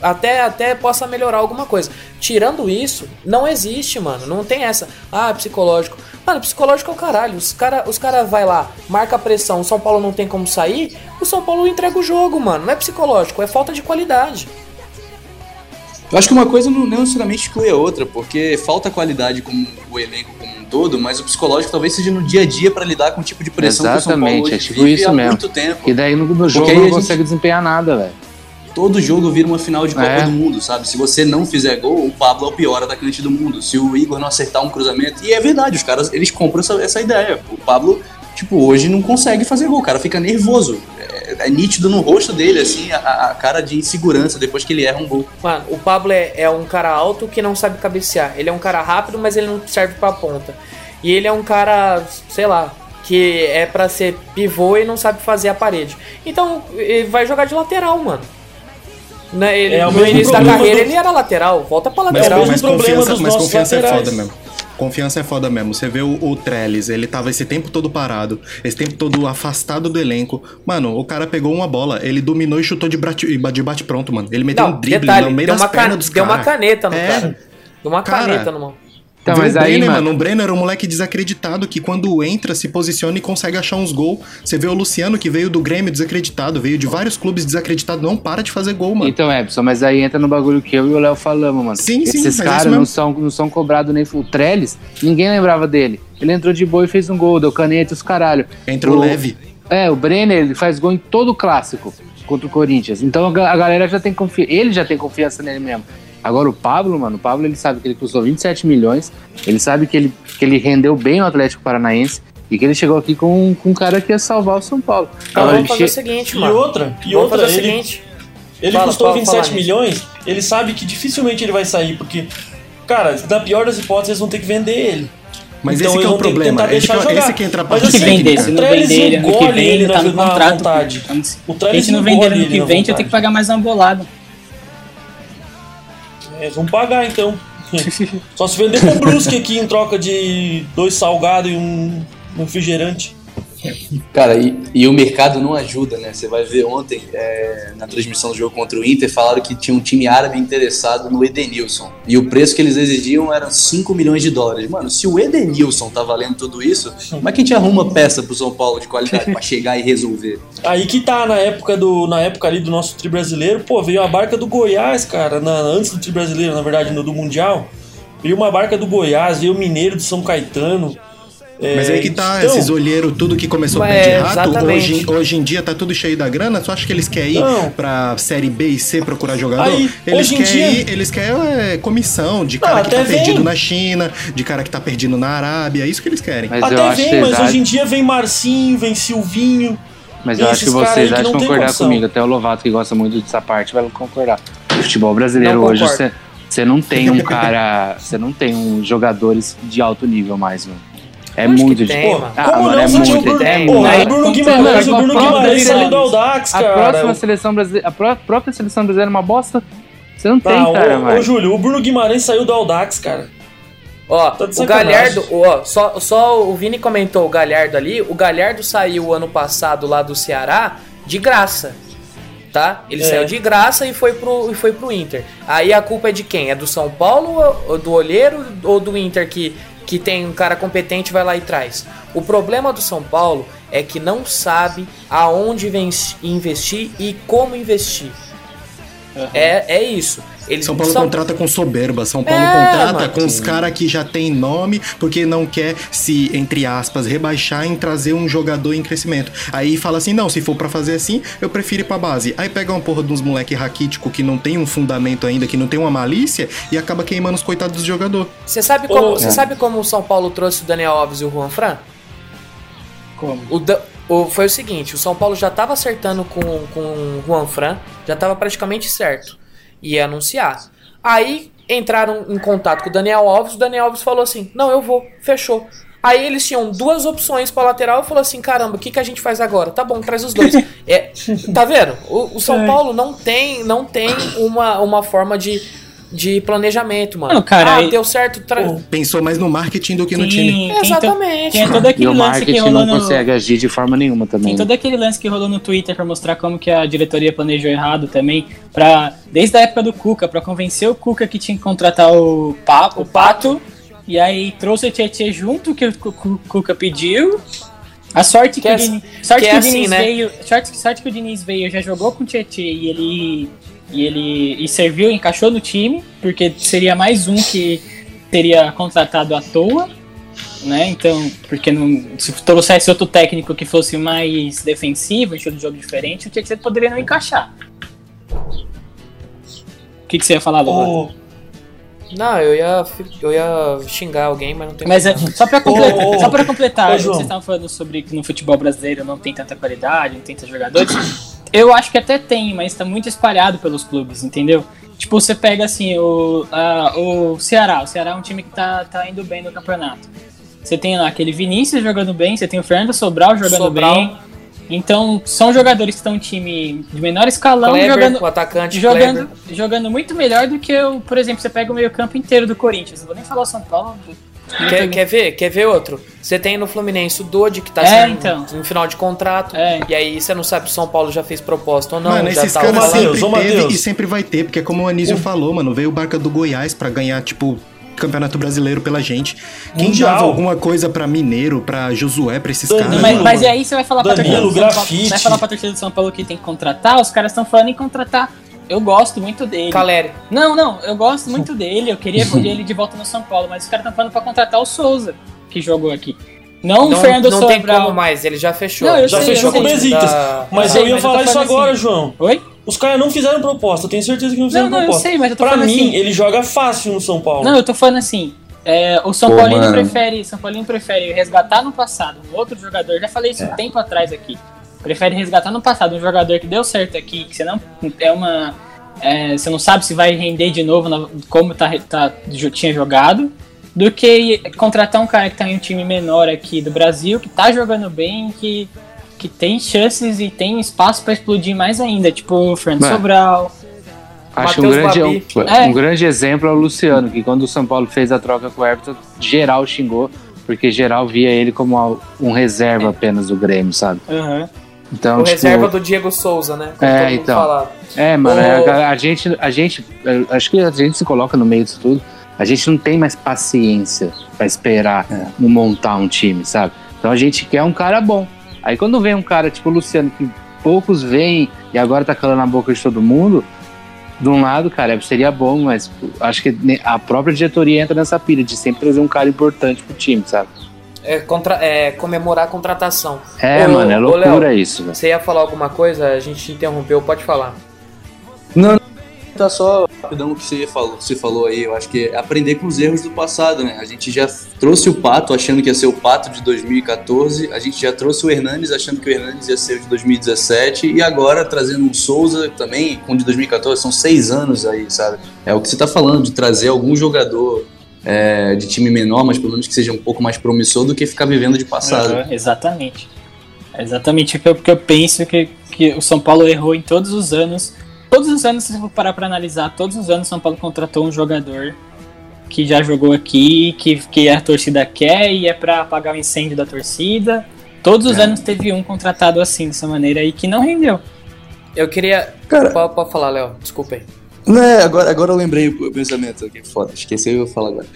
até, até possa melhorar alguma coisa. Tirando isso, não existe, mano. Não tem essa. Ah, psicológico. Mano, psicológico é o caralho. Os cara, os cara vai lá, marca a pressão, o São Paulo não tem como sair, o São Paulo entrega o jogo, mano. Não é psicológico, é falta de qualidade. Eu acho que uma coisa não necessariamente exclui a outra, porque falta qualidade como o elenco como um todo, mas o psicológico talvez seja no dia a dia para lidar com o tipo de pressão que o São Paulo Exatamente, hoje é tipo vive isso há mesmo. muito tempo. E daí no, no jogo aí não gente- consegue desempenhar nada, velho. Todo jogo vira uma final de Copa É. do Mundo, sabe? Se você não fizer gol, o Pablo é o pior atacante do mundo. Se o Igor não acertar um cruzamento. E é verdade, os caras eles compram essa, essa ideia. O Pablo, tipo, hoje não consegue fazer gol. O cara fica nervoso. É, é nítido no rosto dele, assim, a, a cara de insegurança depois que ele erra um gol. Mano, o Pablo é, é um cara alto que não sabe cabecear. Ele é um cara rápido, mas ele não serve pra ponta. E ele é um cara, sei lá, que é pra ser pivô e não sabe fazer a parede. Então, ele vai jogar de lateral, mano. Né, ele- É o no início da carreira do- ele era lateral. Volta pra Mas, lateral. mesmo mas problema confiança, mas confiança é foda mesmo. Confiança é foda mesmo. Você vê o, o Trellis, ele tava esse tempo todo parado, esse tempo todo afastado do elenco. Mano, o cara pegou uma bola, ele dominou e chutou de bate, de bate pronto, mano. Ele meteu Não, um drible detalhe, no meio deu das uma, pernas can... dos deu uma cara. caneta no É. cara. Deu uma Cara, caneta no mão. Vê mas o aí, Brenner, mano, O Brenner é um moleque desacreditado que quando entra, se posiciona e consegue achar uns gols. Você vê o Luciano que veio do Grêmio desacreditado, veio de vários clubes desacreditado, não para de fazer gol, mano. Então, Epson, mas aí entra no bagulho que eu e o Léo falamos, mano. Sim, sim, Esses é caras isso não são, não são cobrados nem. O Trellis, ninguém lembrava dele. Ele entrou de boa e fez um gol, deu caneta e os caralho. Entrou O- leve. É, o Brenner, ele faz gol em todo o clássico contra o Corinthians. Então a galera já tem confiança. Ele já tem confiança nele mesmo. Agora o Pablo, mano, o Pablo ele sabe que ele custou 27 milhões. Ele sabe que ele, que ele rendeu bem o Atlético Paranaense. E que ele chegou aqui com, com um cara que ia salvar o São Paulo. Então Agora, vamos ele fazer o che- seguinte, E mano. outra, e vamos outra, fazer o ele, seguinte. ele Fala, custou fala, 27 fala, milhões, ele sabe que dificilmente ele vai sair, porque, cara, na pior das hipóteses, eles vão ter que vender ele. Mas Então esse que eles é o ter que problema. tentar Esse que, é- jogar. esse que entra a Mas parte assim, Se vender, se o não vender ele ano que engole vem, ele tá no contrato. Então, O E Trellis se não vender ele ano que vem, ter vontade. que pagar mais uma bolada. É, Eles vão pagar então. *laughs* Só se vender pro Brusque aqui em troca de dois salgados e um refrigerante. Cara, e, e o mercado não ajuda, né? Você vai ver ontem, é, na transmissão do jogo contra o Inter, falaram que tinha um time árabe interessado no Edenilson. E o preço que eles exigiam era 5 milhões de dólares. Mano, se o Edenilson tá valendo tudo isso, como é que a gente arruma peça pro São Paulo de qualidade pra chegar e resolver? Aí que tá, na época do na época ali do nosso tri brasileiro, pô, veio a barca do Goiás, cara, na- antes do tri brasileiro, na verdade, no do Mundial. Veio uma barca do Goiás, veio o Mineiro de São Caetano. É, Mas aí que tá, então, esses olheiros, tudo que começou Mas pé de é, rato, exatamente. hoje, hoje em dia tá tudo cheio da grana, tu acha que eles querem ir Não. pra série B e C procurar jogador? Aí, eles hoje em querem dia- ir, eles querem é, comissão de Não, cara que até tá vem. perdido na China, de cara que tá perdido na Arábia, é isso que eles querem. Mas eu Até acho vem, que mas hoje em dia vem Marcinho, vem Silvinho. Mas eu acho que vocês que acham não tem concordar comigo. Até o Lovato, que gosta muito dessa parte, vai concordar. O futebol brasileiro Não hoje, você não tem um cara. *laughs* Você não tem um jogadores de alto nível mais, mano. É muito mano. Ah, como mano, não? é o muito, Bruno, é Pô, o Guimarães, o vai- Bruno Guimarães saiu do seleção- Audax, A cara. próxima seleção brasileira. A pró- própria seleção brasileira é uma bosta. Você não tem, Ah, cara, ô, ô. Júlio, o Bruno Guimarães saiu do Audax, cara. Ó, Tá o. Galhardo, ó, só, só o Vini comentou o Galhardo ali. O Galhardo saiu ano passado lá do Ceará de graça. Tá? Ele É. saiu de graça e foi, pro, e foi pro Inter. Aí a culpa é de quem? É do São Paulo, ou do Olheiro ou do Inter que, que tem um cara competente vai lá e traz? O problema do São Paulo é que não sabe aonde investir e como investir. É, é isso. Eles São Paulo são- contrata com soberba, São Paulo É, contrata com os caras que já tem nome, porque não quer se, entre aspas, rebaixar em trazer um jogador em crescimento. Aí fala assim: não, se for pra fazer assim, eu prefiro ir pra base. Aí pega uma porra de uns moleque raquítico que não tem um fundamento ainda, que não tem uma malícia, e acaba queimando os coitados dos jogador. Você sabe como, você é. sabe como o São Paulo trouxe o Daniel Alves e o Juan Fran? Como? O, Da- o- foi o seguinte, o São Paulo já estava acertando com, com o Juan Fran, já estava praticamente certo. Ia anunciar. Aí entraram em contato com o Daniel Alves, o Daniel Alves falou assim: Não, eu vou, fechou. Aí eles tinham duas opções para lateral e falou assim: caramba, o que, que a gente faz agora? Tá bom, traz os dois. *laughs* É, tá vendo? O, o São Paulo não tem, não tem uma, uma forma de de planejamento, mano. Não, cara, ah, deu certo. Tra... Pensou mais no marketing do que no Tem- time. tem Exatamente. Tem todo E aquele o lance que marketing rolou não no. consegue agir de forma nenhuma também. Tem né? todo aquele lance que rolou no Twitter pra mostrar como que a diretoria planejou errado também, para desde a época do Cuca, pra convencer o Cuca que tinha que contratar o, pa, o Pato, e aí trouxe o Tietchan junto que o Cu- Cu- Cuca pediu. A sorte que, Que é o assim- Diniz, sorte que que é o assim, Diniz né? veio, sorte, sorte que o Diniz veio, já jogou com o Tietchan e ele e ele e serviu, encaixou no time, porque seria mais um que teria contratado à toa né? Então, porque não, se trouxesse outro técnico que fosse mais defensivo, estilo de jogo diferente, o Tietchan poderia não encaixar. O que, que você ia falar, Lobo? Não, eu ia, eu ia xingar alguém, mas não tem Mas é, como. só pra completar, Ô, ô, só pra completar ô, vocês estavam falando sobre que no futebol brasileiro não tem tanta qualidade, não tem tantos jogadores. Eu acho que até tem, mas tá muito espalhado pelos clubes, entendeu? Tipo, você pega assim, o, a- o Ceará. O Ceará é um time que tá, tá indo bem no campeonato. Você tem lá aquele Vinícius jogando bem, você tem o Fernando Sobral jogando Sobral. bem. Então, são jogadores que estão em time de menor escalão Kleber, jogando, o atacante jogando, Kleber. jogando muito melhor do que, o, por exemplo, você pega o meio-campo inteiro do Corinthians. Não vou nem falar o São Paulo. Quer, quer ver? Quer ver outro? Você tem no Fluminense o Dodi, que tá É, sendo então. em final de contrato. É. E aí você não sabe se o São Paulo já fez proposta ou não. mano, já esses tá caras sempre teve e sempre vai ter, porque como o Anísio falou, mano, veio o Barca do Goiás pra ganhar, tipo, Campeonato Brasileiro pela gente. Quem Mundial. dava alguma coisa pra Mineiro, pra Josué, pra esses Danilo, caras? Mas, mas e aí você vai falar pra Danilo, torcida do São Paulo, grafite. vai falar pra torcida do São Paulo que tem que contratar, os caras estão falando em contratar. Eu gosto muito dele. Caleri. Não, não, eu gosto *laughs* muito dele, eu queria ver ele de volta no São Paulo, mas os caras estão falando pra contratar o Souza, que jogou aqui. Não, o Não, Fernando não tem Sobral. como mais, ele já fechou. Não, eu já sei, fechou eu com o. Besiktas. Da- Mas sei, eu ia mas eu falar tô isso falando agora, assim. João. Oi? Os caras não fizeram proposta, eu tenho certeza que não fizeram Não, não, eu proposta. sei, mas eu tô pra falando mim, assim- ele joga fácil no São Paulo. Não, eu tô falando assim. é, o São Pô, Paulino mano. prefere, São Paulino prefere resgatar no passado um outro jogador. Já falei isso um tempo atrás aqui. Prefere resgatar no passado um jogador que deu certo aqui, que você não é uma, é, você não sabe se vai render de novo na- como tá, tá tinha jogado, do que contratar um cara que tá em um time menor aqui do Brasil, que tá jogando bem, que que tem chances e tem espaço pra explodir mais ainda, tipo o Fernando Mano. Sobral. Acho um Matheus grande, um, É. um grande exemplo é o Luciano, que quando o São Paulo fez a troca com o Everton, geral xingou, porque geral via ele como um reserva apenas do Grêmio, sabe? Aham. Então, O tipo, reserva do Diego Souza, né? Como É, todo mundo então. falava. É, mano, Ô- a, a gente, a gente, eu acho que a gente se coloca no meio disso tudo. A gente não tem mais paciência pra esperar um montar um time, sabe? Então a gente quer um cara bom. Aí quando vem um cara tipo o Luciano, que poucos veem e agora tá calando a boca de todo mundo, de um lado, cara, seria bom, mas acho que a própria diretoria entra nessa pilha de sempre trazer um cara importante pro time, sabe? É, contra, é comemorar a contratação. É, Ô, mano, é ô, loucura Léo, isso, velho. Você ia falar alguma coisa? A gente te interrompeu, pode falar. Não, tá só rapidão o que você falou, você falou aí, eu acho que é aprender com os erros do passado, né? A gente já trouxe o Pato achando que ia ser o Pato de 2014, a gente já trouxe o Hernanes achando que o Hernanes ia ser o de 2017 e agora trazendo um Souza também com o de 2014, são seis anos aí, sabe? É o que você tá falando, de trazer algum jogador é, de time menor, mas pelo menos que seja um pouco mais promissor do que ficar vivendo de passado. Aham, exatamente. É Exatamente o que eu, penso que, que o São Paulo errou em todos os anos. Todos os anos, se você for parar pra analisar, todos os anos o São Paulo contratou um jogador que já jogou aqui, que, que a torcida quer e é pra apagar o incêndio da torcida. Todos os É. anos teve um contratado assim, dessa maneira aí, que não rendeu. Eu queria. Cara- Pode, pode falar, Léo, desculpa aí. Não, é, agora, agora eu lembrei o pensamento aqui, foda, esqueci, eu vou falar agora.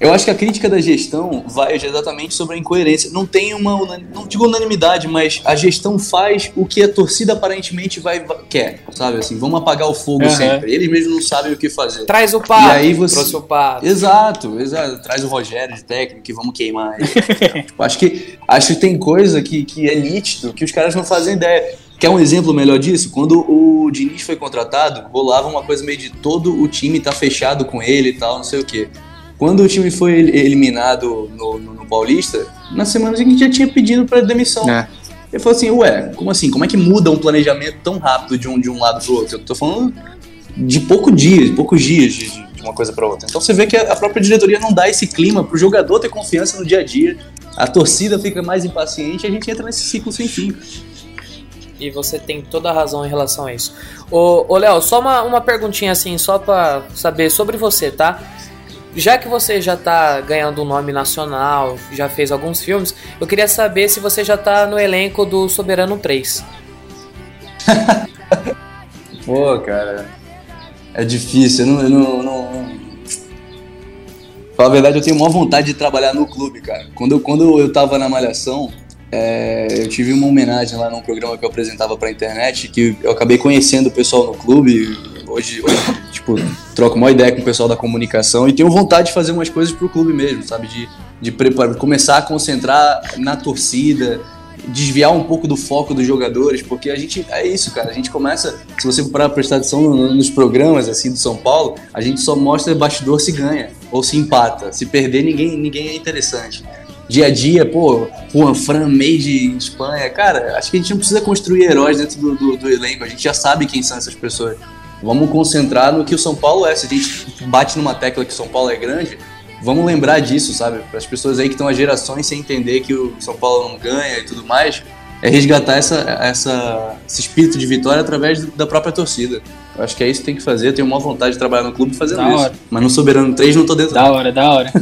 Eu acho que a crítica da gestão vai exatamente sobre a incoerência. Não tem uma, não digo unanimidade, mas a gestão faz o que a torcida aparentemente vai, quer, sabe? Assim, vamos apagar o fogo Aham. sempre. Eles mesmos não sabem o que fazer. Traz o pato. E aí você- Trouxe o pato. Exato, exato. Traz o Rogério de técnico e vamos queimar ele. *laughs* Tipo, acho que acho que tem coisa que, que é nítido que os caras não fazem ideia. Quer um exemplo melhor disso? Quando o Diniz foi contratado, rolava uma coisa meio de todo o time tá fechado com ele e tal, não sei o quê. Quando o time foi el- eliminado no, no- no Paulista, na semana seguinte já tinha pedido para demissão. É. Ele falou assim, ué, como assim? Como é que muda um planejamento tão rápido de um, de um lado pro outro? Eu tô falando de pouco dias, de poucos dias de, de- uma coisa para outra. Então você vê que a a própria diretoria não dá esse clima pro jogador ter confiança no dia a dia. A torcida fica mais impaciente e a gente entra nesse ciclo sem fim. E você tem toda a razão em relação a isso. Ô, ô Léo, só uma, uma perguntinha assim, só pra saber sobre você, tá? Já que você já tá ganhando um nome nacional, já fez alguns filmes, eu queria saber se você já tá no elenco do Soberano 3. *laughs* Pô, cara. É difícil. Eu não, eu não, não- Falar a verdade, eu tenho maior vontade de trabalhar no clube, cara. Quando eu, quando eu tava na Malhação, é, eu tive uma homenagem lá num programa que eu apresentava pra internet, que eu acabei conhecendo o pessoal no clube. Hoje, hoje tipo, troco uma ideia com o pessoal da comunicação e tenho vontade de fazer umas coisas pro clube mesmo, sabe? De, de preparar, começar a concentrar na torcida, desviar um pouco do foco dos jogadores, porque a gente é isso, cara. A gente começa, se você parar pra prestar atenção no- nos programas assim do São Paulo, a gente só mostra bastidor se ganha ou se empata. Se perder, ninguém, ninguém é interessante. Dia a dia, pô, Juan Fran, Made Espanha, cara, acho que a gente não precisa construir heróis dentro do, do, do elenco, a gente já sabe quem são essas pessoas. Vamos concentrar no que o São Paulo é. Se a gente bate numa tecla que o São Paulo é grande, vamos lembrar disso, sabe? Para as pessoas aí que estão há gerações sem entender que o São Paulo não ganha e tudo mais, é resgatar essa, essa, esse espírito de vitória através da própria torcida. Eu acho que é isso que tem que fazer. Eu tenho uma vontade de trabalhar no clube fazendo Da isso. hora. Mas no Soberano 3 não tô dentro. Da hora, da hora.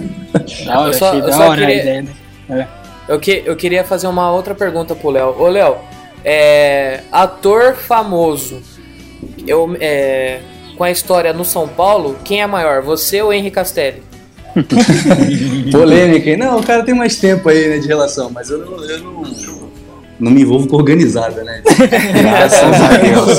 Da hora, Eu só- achei eu da só hora a queria- ideia. né? Eu, que, eu queria fazer uma outra pergunta pro Léo. Ô, Léo, é, ator famoso, eu, é, com a história no São Paulo, quem é maior, você ou Henry Castelli? *laughs* Polêmica, hein? Não, o cara tem mais tempo aí, né, de relação, mas eu não, eu não, não me envolvo com organizada, né? *laughs* Graças a Deus.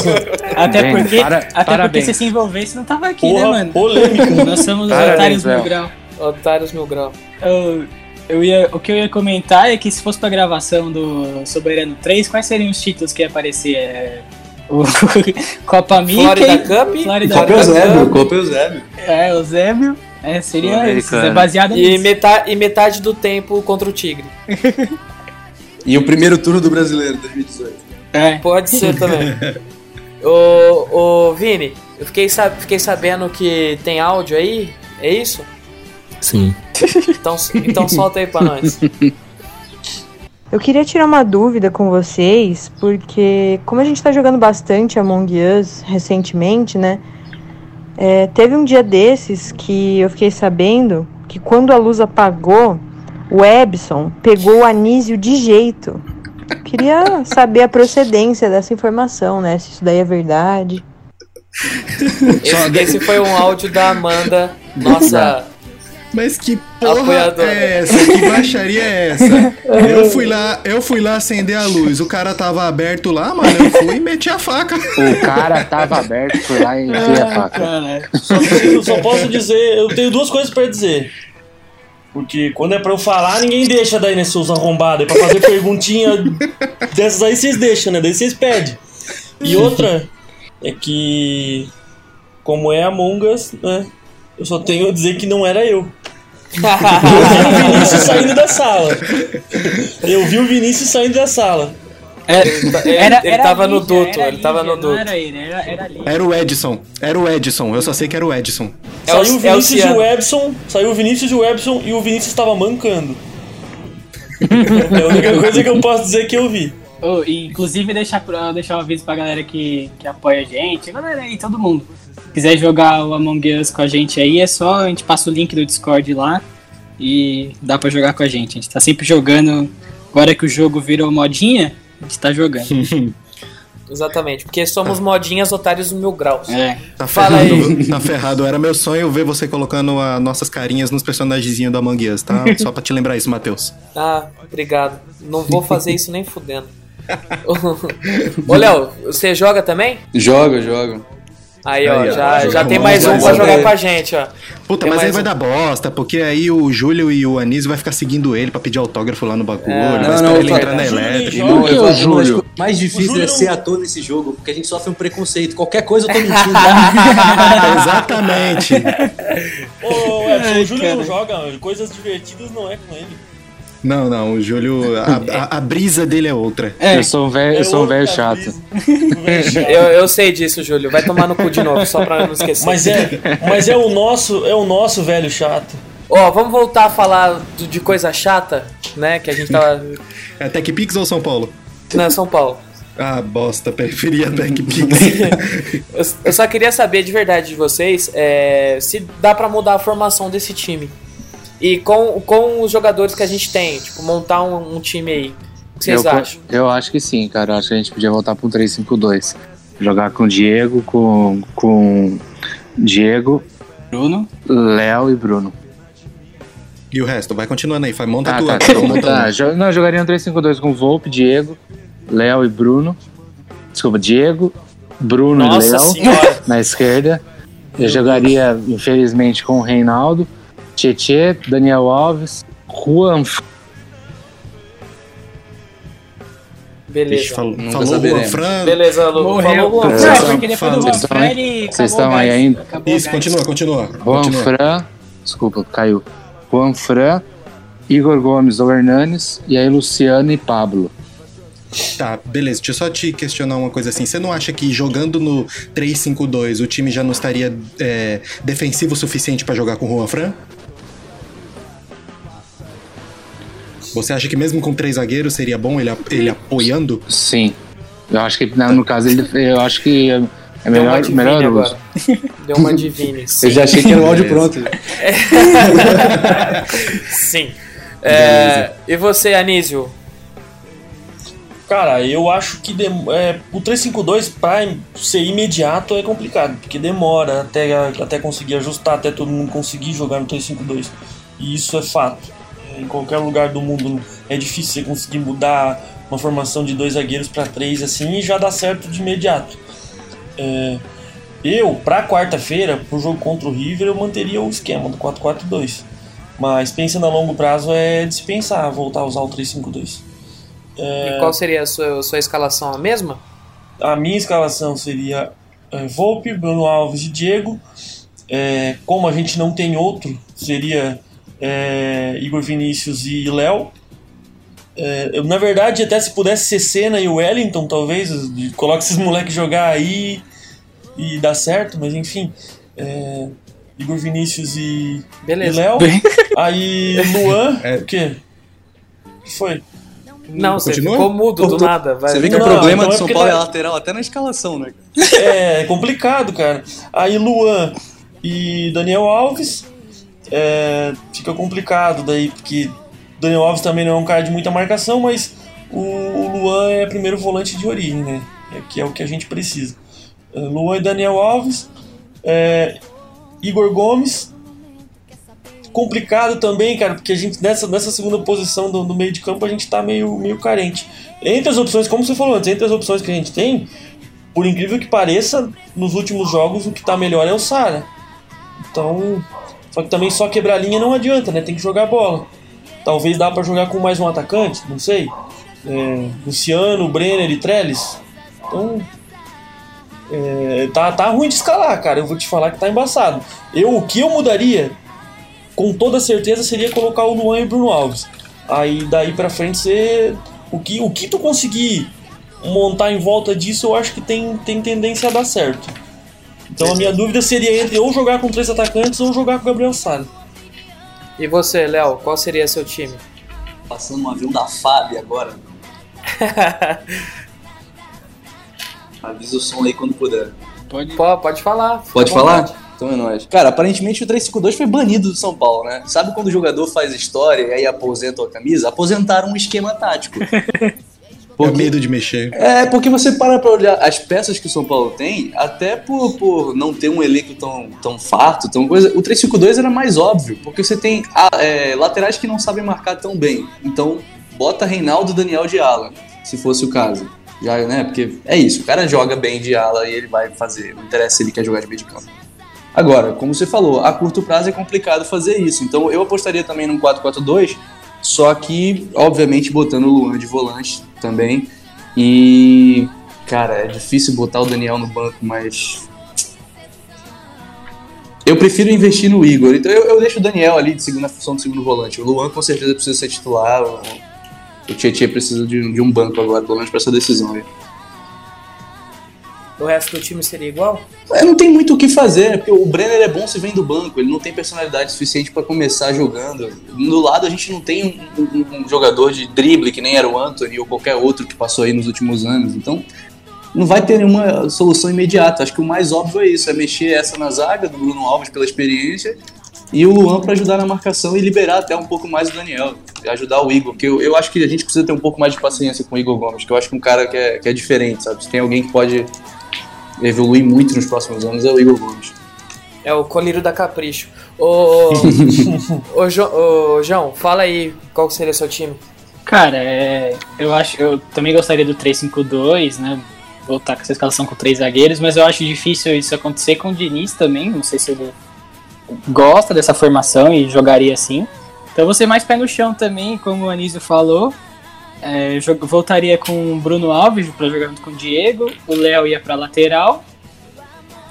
Até Bem, porque, para- até porque se se envolvesse não tava aqui, Porra, né, mano? polêmica. *laughs* Nós somos os Parabéns, otários mil grau. Otários Mil Grau. Eu, eu ia, o que eu ia comentar é que se fosse pra gravação do Soberano 3, quais seriam os títulos que ia aparecer? É, o *laughs* Copa Mickey, Florida Cup, Florida Copa Cup, Eusébio, Copa Eusébio. é, o Zébio. É, seria isso, é baseado E nisso. metade, e metade do tempo contra o Tigre. E o primeiro turno do Brasileiro, 2018. É. Pode ser também. *laughs* ô, ô, Vini, eu fiquei, sab- fiquei sabendo que tem áudio aí, é isso? Sim. Então, então solta aí pra nós. *laughs* Eu queria tirar uma dúvida com vocês, porque como a gente tá jogando bastante Among Us recentemente, né? é, teve um dia desses que eu fiquei sabendo que quando a luz apagou, o Ebson pegou o Anísio de jeito. Queria saber a procedência dessa informação, né? Se isso daí é verdade. Esse, esse foi um áudio da Amanda, nossa. Mas que porra Apoiadora. é essa? Que baixaria é essa? Eu fui lá, eu fui lá acender a luz. O cara tava aberto lá, mano. Eu fui e meti a faca. O cara tava aberto, foi lá e enfiou a faca. Caralho. Só, só posso dizer, eu tenho duas coisas pra dizer. Porque quando é pra eu falar, ninguém deixa daí, né, seus arrombados. É pra fazer perguntinha dessas aí vocês deixam, né? Daí vocês pedem. E outra é que, como é Among Us, né? Eu só tenho a dizer que não era eu. *laughs* Eu vi o Vinícius saindo da sala. Eu vi o Vinícius saindo da sala. Ele- Era, ele era tava no duto, ele tava Lígia, no Não duto. era ele, era, era o Edson. Era o Edson. Eu só sei que era o Edson. É Saiu o é o Vinícius e o Ebson. Saiu o Vinícius e o Ebson e o Vinícius estava mancando. *laughs* é a única coisa que eu posso dizer que eu vi. Oh, inclusive, deixar, deixar um aviso pra galera que, que apoia a gente, a galera aí, todo mundo. Se quiser jogar o Among Us com a gente aí, é só a gente passa o link do Discord lá e dá pra jogar com a gente. A gente tá sempre jogando. Agora que o jogo virou modinha, a gente tá jogando. *laughs* Exatamente, porque somos modinhas otários mil graus. É. Tá Fala ferrado. Tá ferrado. Era meu sonho ver você colocando as nossas carinhas nos personagenzinhos do Among Us, tá? *laughs* Só pra te lembrar isso, Matheus. Ah, obrigado. Não vou fazer isso nem fudendo. Ô, Léo, você joga também? Joga, joga. Aí, ó, Aí, ó. já, já tem mais um pra é- jogar com a gente, ó. Puta, Tem mas aí mais vai um. dar bosta, porque aí o Júlio e o Anísio vai ficar seguindo ele pra pedir autógrafo lá no bagulho, É, vai não, esperar não, ele eu entrar na elétrica. Não, que eu é o Júlio? mais difícil Júlio é não- ser ator nesse jogo, porque a gente sofre um preconceito. Qualquer coisa eu tô mentindo. *laughs* *laughs* *laughs* Exatamente. Ô, o Júlio não joga, coisas divertidas não é com ele. Não, não, o Júlio, a, a- a brisa dele é outra. É, Eu sou um velho, eu sou um velho chato. *laughs* Eu, eu sei disso, Júlio. Vai tomar no cu de novo, só pra não esquecer. Mas é, mas é o nosso, é o nosso velho chato. Ó, vamos voltar a falar do- de coisa chata, né? Que a gente tava. É TechPix ou São Paulo? Não, São Paulo. Ah, bosta, preferia TechPix. *laughs* eu, eu só queria saber de verdade de vocês é, se dá pra mudar a formação desse time. E com, com os jogadores que a gente tem, tipo, montar um, um time aí. O que vocês eu, acham? Eu acho que sim, cara. Eu acho que a gente podia voltar pro 3-5-2. Jogar com Diego, com, com Diego, Bruno, Léo e Bruno. E o resto? Vai continuando aí, vai monta Ah, tua. tá, um monta tá. Jo- Não, eu jogaria um 3-5-2 com Volpe, Diego, Léo e Bruno. Desculpa, Diego, Bruno Nossa e Léo senhora! *laughs* na esquerda. Eu jogaria, infelizmente, com o Reinaldo, Tietê, Daniel Alves, Juan Beleza. Falou, Nunca falou Juan. Fran. Beleza, Lu. morreu. Falou, Luan. Vocês Não, estão- porque depois do vocês Juan estão aí? Vocês estão ainda? Acabou Isso, continua, continua. Juan continua. Fran, desculpa, caiu. Juan Fran, Igor Gomes ou Hernanes, e aí Luciano e Pablo. Tá, beleza. Deixa eu só te questionar uma coisa assim. Você não acha que jogando no 3-5-2 o time já não estaria é, defensivo o suficiente pra jogar com o Juan Fran? Você acha que mesmo com três zagueiros seria bom ele, ele apoiando? Sim. Eu acho que não, no caso ele, eu acho que é é Deu uma melhor, melhor agora. Deu uma divine. *laughs* Eu já achei que era o áudio pronto. *laughs* Sim. É, e você, Anísio? Cara, eu acho que dem- é, o 352 pra ser imediato é complicado, porque demora até, até conseguir ajustar, até todo mundo conseguir jogar no 352. E isso é fato. Em qualquer lugar do mundo é difícil você conseguir mudar uma formação de dois zagueiros para três assim e já dá certo de imediato. É, eu, pra quarta-feira, pro jogo contra o River, eu manteria o esquema do 4-4-2. Mas pensando a longo prazo é dispensar voltar a usar o 352. E qual seria a sua, sua escalação? A mesma? A minha escalação seria é, Volpe, Bruno Alves e Diego. É, como a gente não tem outro, seria é, Igor Vinícius e Léo. É, eu, na verdade, até se pudesse ser Senna e o Wellington, talvez, coloque esses *laughs* moleques jogar aí e dá certo, mas enfim. é, Igor Vinícius e, e. Léo. *laughs* Aí Luan. É. O quê? O que foi? Não, você Continua? ficou mudo do nada. Vai. Você vê que Não, o problema então do é São Paulo tá- é lateral até na escalação, né? É complicado, cara. Aí Luan e Daniel Alves é, fica complicado daí, porque Daniel Alves também não é um cara de muita marcação, mas o, Luan é primeiro volante de origem, né? É, que é o que a gente precisa. É, Luan e Daniel Alves, é, Igor Gomes. Complicado também, cara, porque a gente nessa, nessa segunda posição do, do meio de campo a gente tá meio, meio carente. Entre as opções, como você falou antes, entre as opções que a gente tem, por incrível que pareça, nos últimos jogos o que tá melhor é o Sara. Então, só que também só quebrar a linha não adianta, né? Tem que jogar bola. Talvez dá pra jogar com mais um atacante, não sei. É, Luciano, Brenner e Trellis. Então, é, tá, tá ruim de escalar, cara. Eu vou te falar que tá embaçado. Eu, o que eu mudaria, com toda certeza, seria colocar o Luan e o Bruno Alves. Aí daí pra frente você. O que, o que tu conseguir montar em volta disso, eu acho que tem, tem tendência a dar certo. Então a minha dúvida seria entre ou jogar com três atacantes ou jogar com o Gabriel Sara. E você, Léo, qual seria seu time? Passando um avião da FAB agora. *laughs* Avisa o som aí quando puder. Pode. Pô, pode falar. Pode falar? vontade. Então é nóis. Cara, aparentemente o 352 foi banido do São Paulo, né? Sabe quando o jogador faz história e aí aposenta a camisa? Aposentaram um esquema tático. *laughs* Por medo de mexer. É, porque você para pra olhar as peças que o São Paulo tem, até por, por não ter um elenco tão, tão farto, tão coisa, o 352 era mais óbvio, porque você tem ah, é, laterais que não sabem marcar tão bem. Então, bota Reinaldo, Daniel de ala, se fosse o caso. Já, né? Porque é isso, o cara joga bem de ala e ele vai fazer, não interessa se ele quer jogar de meio de campo. Agora, como você falou, a curto prazo é complicado fazer isso. Então eu apostaria também num 4-4-2, só que, obviamente, botando o Luan de volante também. E, cara, é difícil botar o Daniel no banco, mas. Eu prefiro investir no Igor. Então eu, eu deixo o Daniel ali de segunda função de segundo volante. O Luan com certeza precisa ser titular. O, o Tietchan precisa de, de um banco agora, pelo menos pra essa decisão aí. O resto do time seria igual? É, não tem muito o que fazer, porque o Brenner é bom se vem do banco, ele não tem personalidade suficiente para começar jogando. No lado a gente não tem um, um, um, jogador de drible que nem era o Anthony ou qualquer outro que passou aí nos últimos anos, então não vai ter nenhuma solução imediata. Acho que o mais óbvio é isso, é mexer essa na zaga do Bruno Alves pela experiência e o Luan para ajudar na marcação e liberar até um pouco mais o Daniel, ajudar o Igor, porque eu, eu acho que a gente precisa ter um pouco mais de paciência com o Igor Gomes, que eu acho que um cara que é, que é diferente, sabe? Se tem alguém que pode evoluir muito nos próximos anos é o Igor Gomes. É o colírio da Capricho. Ô, ô, *laughs* ô, ô, João, fala aí qual seria o seu time. Cara, é, eu acho, eu também gostaria do 3-5-2, né? Voltar com essa escalação com três zagueiros, mas eu acho difícil isso acontecer com o Diniz também. Não sei se ele gosta dessa formação e jogaria assim. Então você mais pé no chão também, como o Anísio falou. É, voltaria com o Bruno Alves para jogar junto com o Diego. O Léo ia para lateral.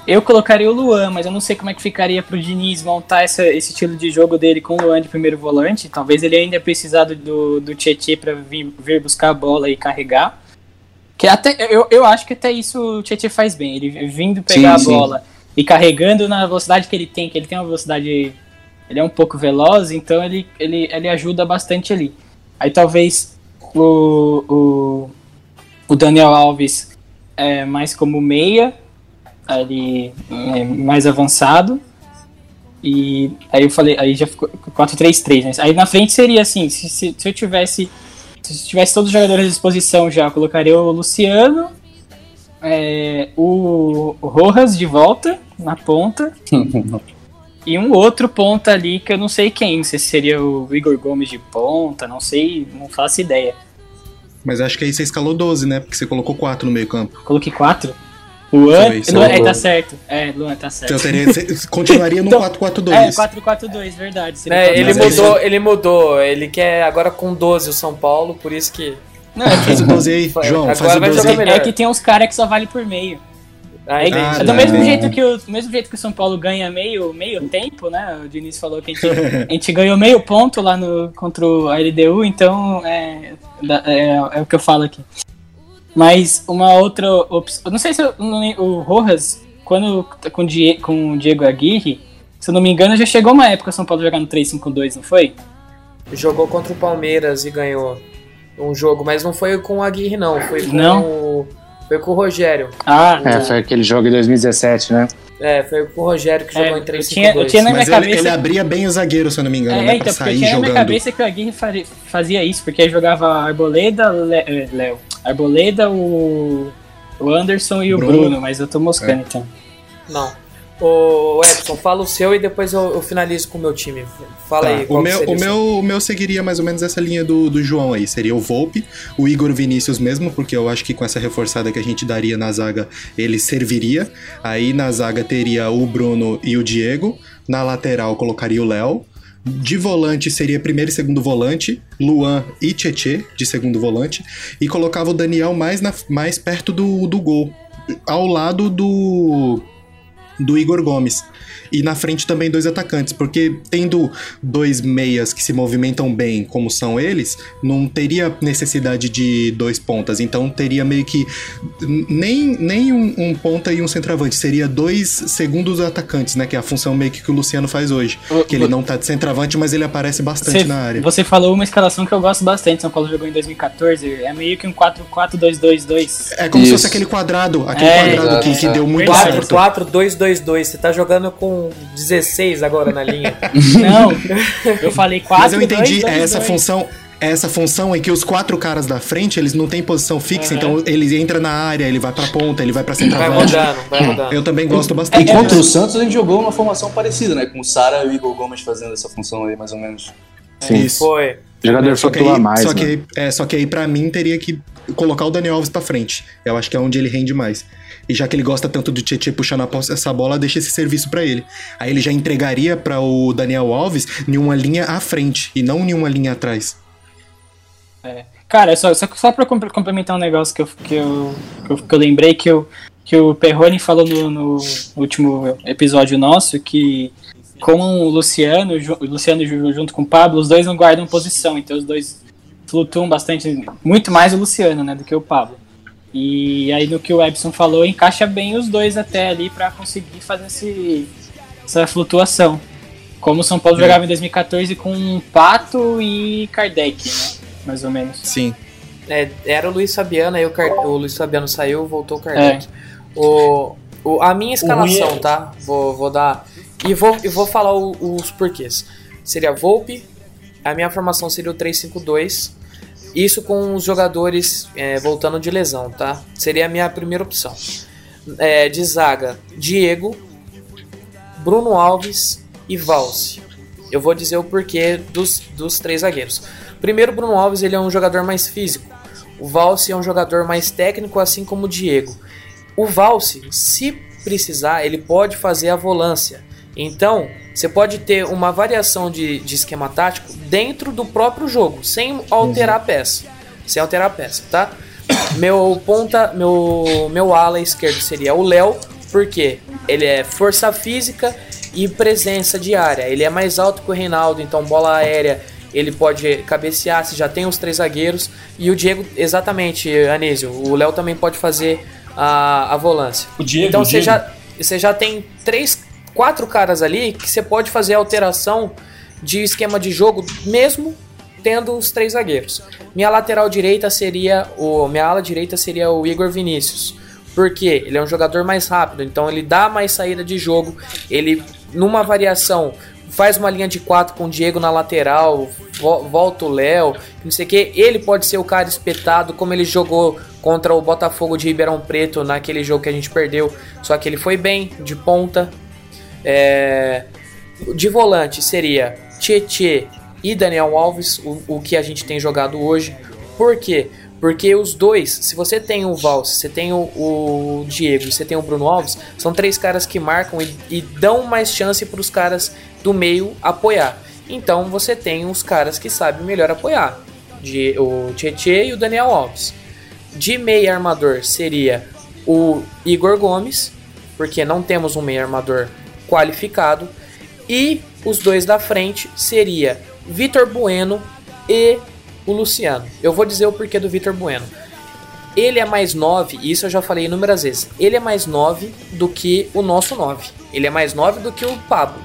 Eu colocaria o Luan, mas eu não sei como é que ficaria pro Diniz montar essa, esse estilo de jogo dele com o Luan de primeiro volante. Talvez ele ainda precisar do, do Tietchan para vir, vir, buscar a bola e carregar. Que até, eu, eu acho que até isso o Tietchan faz bem. Ele vindo pegar sim, a bola e carregando na velocidade que ele tem, que ele tem uma velocidade. Ele é um pouco veloz, então ele, ele, ele ajuda bastante ali. Aí talvez o, o, o Daniel Alves é mais como meia, ali é, mais avançado. E aí eu falei, aí já ficou 4-3-3, né? Aí na frente seria assim, se, se, se eu tivesse. Se tivesse todos os jogadores à disposição já, colocaria o Luciano, é, o Rojas de volta na ponta. *laughs* e um outro ponta ali que eu não sei quem, não sei se seria o Igor Gomes de ponta, não sei, não faço ideia. Mas acho que aí você escalou 12, né? Porque você colocou 4 no meio campo. Coloquei 4? Luan, Luan é, tá certo. É, Luan, tá certo. Então teria, você *laughs* continuaria no 4-4-2. Então, é, 4-4-2, verdade. É, ele mudou, ele mudou. Ele quer agora com 12 o São Paulo, por isso que não, é que... Faz o 12 aí, João, Agora faz o 12 aí. É que tem uns caras que só vale por meio. Ah, é, do mesmo jeito que o do mesmo jeito que o São Paulo ganha meio, meio tempo, né? O Diniz falou que a gente, *laughs* a gente ganhou meio ponto lá no, contra o LDU, então é, é, é, o que eu falo aqui. Mas uma outra opção. Não sei se eu, o Rojas, quando com, Die, com o Diego Aguirre, se eu não me engano, já chegou uma época o São Paulo jogar no 3-5-2, não foi? Jogou contra o Palmeiras e ganhou um jogo, mas não foi com o Aguirre, não. Foi com não? o. Foi com o Rogério. Ah, o... é, foi aquele jogo em 2017, né? É, foi com o Rogério que é, jogou em 3 5 tinha, eu tinha na minha Mas cabeça... ele, ele, abria bem o zagueiro, se eu não me engano, é, né? Então, porque tinha na minha cabeça que o Aguirre fazia isso, porque ele jogava Arboleda, é, Léo, Arboleda, o, o Anderson e o Bruno, Bruno mas eu tô moscando é. então. Não. Ô, Edson, fala o seu e depois eu, eu finalizo com o meu time. Fala tá, aí. O meu, o, meu, o meu seguiria mais ou menos essa linha do, do João aí. Seria o Volpe, o Igor Vinícius mesmo, porque eu acho que com essa reforçada que a gente daria na zaga, ele serviria. Aí na zaga teria o Bruno e o Diego. Na lateral colocaria o Léo. De volante seria primeiro e segundo volante, Luan e Tietê de segundo volante. E colocava o Daniel mais, na, mais perto do, do gol, ao lado do do Igor Gomes. E na frente também dois atacantes, porque tendo dois meias que se movimentam bem, como são eles, não teria necessidade de dois pontas. Então teria meio que nem, nem um, um ponta e um centroavante, seria dois segundos atacantes, né? Que é a função meio que, que o Luciano faz hoje. O, que ele não tá de centroavante, mas ele aparece bastante você, na área. Você falou uma escalação que eu gosto bastante, São Paulo jogou em 2014, é meio que um 4-4-2-2-2. É como Isso. se fosse aquele quadrado, aquele é, quadrado que, que, deu muito 4, certo. 4-4-2-2-2, você tá jogando com 16 agora na linha. *laughs* Não, eu falei 4 Mas eu entendi, 2, 2, essa 2. função essa função é que os quatro caras da frente, eles não têm posição fixa, uhum. então ele entra na área, ele vai pra ponta, ele vai pra centroavante. Vai rodando, vai rodando. Eu também gosto bastante. E contra o Santos a gente jogou uma formação parecida, né? Com o Sara e o Igor Gomes fazendo essa função aí, mais ou menos. Sim. Isso. Foi. O jogador só que aí, mais, só, né? que, é, só que aí pra mim teria que colocar o Daniel Alves pra frente. Eu acho que é onde ele rende mais. E já que ele gosta tanto do Tietchan puxando essa bola, deixa esse serviço para ele. Aí ele já entregaria para o Daniel Alves em uma linha à frente e não em uma linha atrás. É. Cara, só, só, só pra complementar um negócio que eu, que eu, que eu, que eu lembrei que, eu, que o Perrone falou no, no último episódio nosso que com o Luciano, o Luciano junto com o Pablo, os dois não guardam posição, então os dois flutuam bastante, muito mais o Luciano, né, do que o Pablo. E aí no que o Ebson falou, encaixa bem os dois até ali para conseguir fazer esse, essa flutuação. Como o São Paulo É. jogava em 2014 com Pato e Kardec, né? Mais ou menos. Sim. É, era o Luiz Fabiano, aí o, Car... o Luiz Fabiano saiu, voltou o Kardec. O, o, a minha escalação, é- tá? Vou, vou dar. E vou, e vou falar o- os porquês. Seria Volpe, a minha formação seria o 3-5-2. Isso com os jogadores é, voltando de lesão, tá? Seria a minha primeira opção. É, de zaga, Diego, Bruno Alves e Valse. Eu vou dizer o porquê dos, dos três zagueiros. Primeiro, Bruno Alves ele é um jogador mais físico. O Valse é um jogador mais técnico, assim como o Diego. O Valse, se precisar, ele pode fazer a volância. Então, você pode ter uma variação de, de esquema tático dentro do próprio jogo, sem alterar a peça. Sem alterar a peça, tá? *coughs* Meu ponta, meu, meu ala esquerdo seria o Léo, porque ele é força física e presença de área. Ele é mais alto que o Reinaldo, então bola aérea ele pode cabecear, se já tem os três zagueiros. E o Diego, exatamente, Anísio, o Léo também pode fazer a, a volância. O Diego, então o você Diego. já, você já tem três, quatro caras ali que você pode fazer alteração de esquema de jogo, mesmo tendo os três zagueiros. Minha lateral direita seria o minha ala direita seria o Igor Vinícius. Porque ele é um jogador mais rápido, então ele dá mais saída de jogo. Ele numa variação faz uma linha de quatro com o Diego na lateral, vo- volta o Léo, não sei o que. Ele pode ser o cara espetado, como ele jogou contra o Botafogo de Ribeirão Preto naquele jogo que a gente perdeu. Só que ele foi bem de ponta. É, de volante seria Tietê e Daniel Alves, o, o que a gente tem jogado hoje. Por quê? Porque os dois, se você tem o Valls, você tem o, o Diego e você tem o Bruno Alves, são três caras que marcam e, e dão mais chance para os caras do meio apoiar. Então você tem os caras que sabem melhor apoiar, de, o Tietê e o Daniel Alves. De meio armador seria o Igor Gomes, porque não temos um meio armador qualificado. E os dois da frente seria Vitor Bueno e o Luciano. Eu vou dizer o porquê do Vitor Bueno. Ele é mais 9, e isso eu já falei inúmeras vezes. Ele é mais 9 do que o nosso 9. Ele é mais 9 do que o Pablo.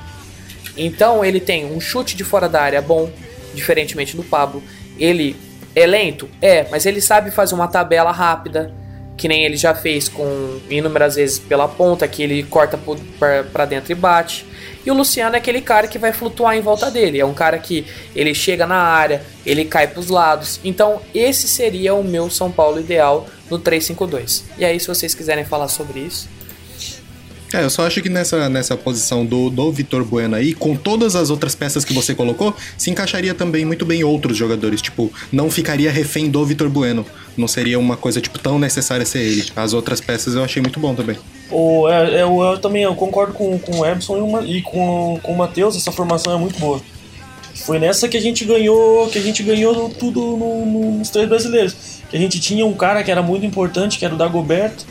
Então ele tem um chute de fora da área bom, diferentemente do Pablo. Ele é lento? É, mas ele sabe fazer uma tabela rápida, que nem ele já fez com inúmeras vezes pela ponta, que ele corta para dentro e bate. E o Luciano é aquele cara que vai flutuar em volta dele. É um cara que ele chega na área, ele cai para os lados. Então, esse seria o meu São Paulo ideal no 3-5-2. E aí, se vocês quiserem falar sobre isso. É, eu só acho que nessa, nessa posição do, do Vitor Bueno aí, com todas as outras peças que você colocou, se encaixaria também muito bem outros jogadores. Tipo, não ficaria refém do Vitor Bueno. Não seria uma coisa, tipo, tão necessária ser ele. As outras peças eu achei muito bom também. O, é, eu, eu também eu concordo com, com o Ebson e, uma, e com, com o Matheus, essa formação é muito boa. Foi nessa que a gente ganhou, que a gente ganhou tudo no- no- nos três brasileiros. Que a gente tinha um cara que era muito importante, que era o Dagoberto,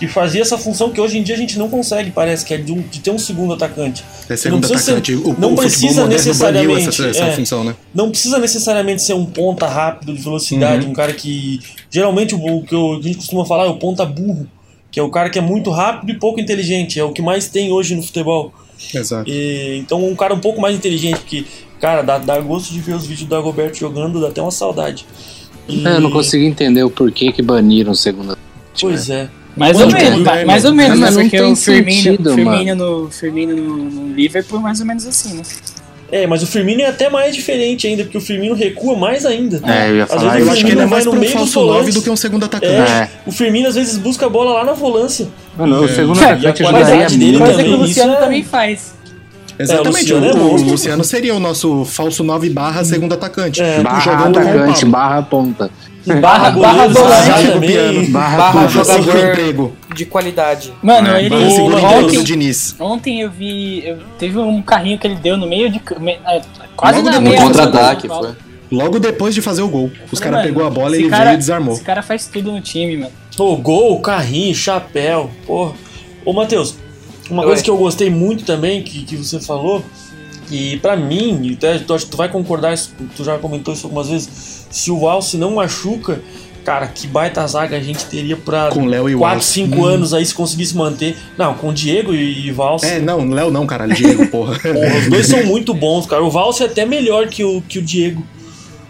que fazia essa função que hoje em dia a gente não consegue, parece, que é de, um- de ter um segundo atacante. É segundo Não precisa atacante. ser- o, não o precisa necessariamente, essa, essa é. função, né? Não precisa necessariamente ser um ponta rápido, de velocidade, Uhum. um cara que. Geralmente o, o que a gente costuma falar é o ponta burro, que é o cara que é muito rápido e pouco inteligente. É o que mais tem hoje no futebol. Exato. E, então um cara um pouco mais inteligente, porque, cara, dá, dá gosto de ver os vídeos do Dagoberto jogando, dá até uma saudade. E- É, Eu não consigo entender o porquê que baniram o segundo. Pois é. Mais ou menos, tem- ma- mais ou menos, Mas né? não Porque tem o Firmino, sentido, Firmino, no, Firmino no, no Liverpool é mais ou menos assim, né? É, mas o Firmino é até mais diferente ainda, porque o Firmino recua mais ainda. É, eu ia Às falar vezes Eu o acho que ele é mais no um meio dos falso 9 volantes. do que um segundo É, atacante. É. o Firmino às vezes busca a bola lá na volância. Mano, o segundo E a atacante ajudaria dele muito. Coisa que o Luciano é- também faz. Exatamente. É, o Luciano é o, o. Luciano seria o nosso falso 9 barra segundo atacante. É, Barra jogando atacante, barra ponta. Barra, barra volante. Barra, Barra jogador emprego. de qualidade. Mano, É, ele. Matheus. Diniz. Ontem eu vi. eu- teve um carrinho que ele deu no meio de. me- é, Quase Logo na depois meia do contra-ataque, foi. Logo depois de fazer o gol. Os Falei, caras pegou a bola, ele cara- veio e desarmou. Esse cara faz tudo no time, mano. Ô, gol, carrinho, chapéu, porra. Ô, Matheus, uma Oi. coisa que eu gostei muito também, que, que você falou, e pra mim, tu, acho que tu vai concordar, tu já comentou isso algumas vezes, se o Alce não machuca, Cara, que baita zaga a gente teria pra Com Léo e 4, Walsh. 5 Hum. anos aí se conseguisse manter. Não, com Diego e, e Valse. É, não, Léo não, caralho, Diego, porra. *laughs* Porra, os dois são muito bons, cara. O Valse é até melhor que o, que o Diego.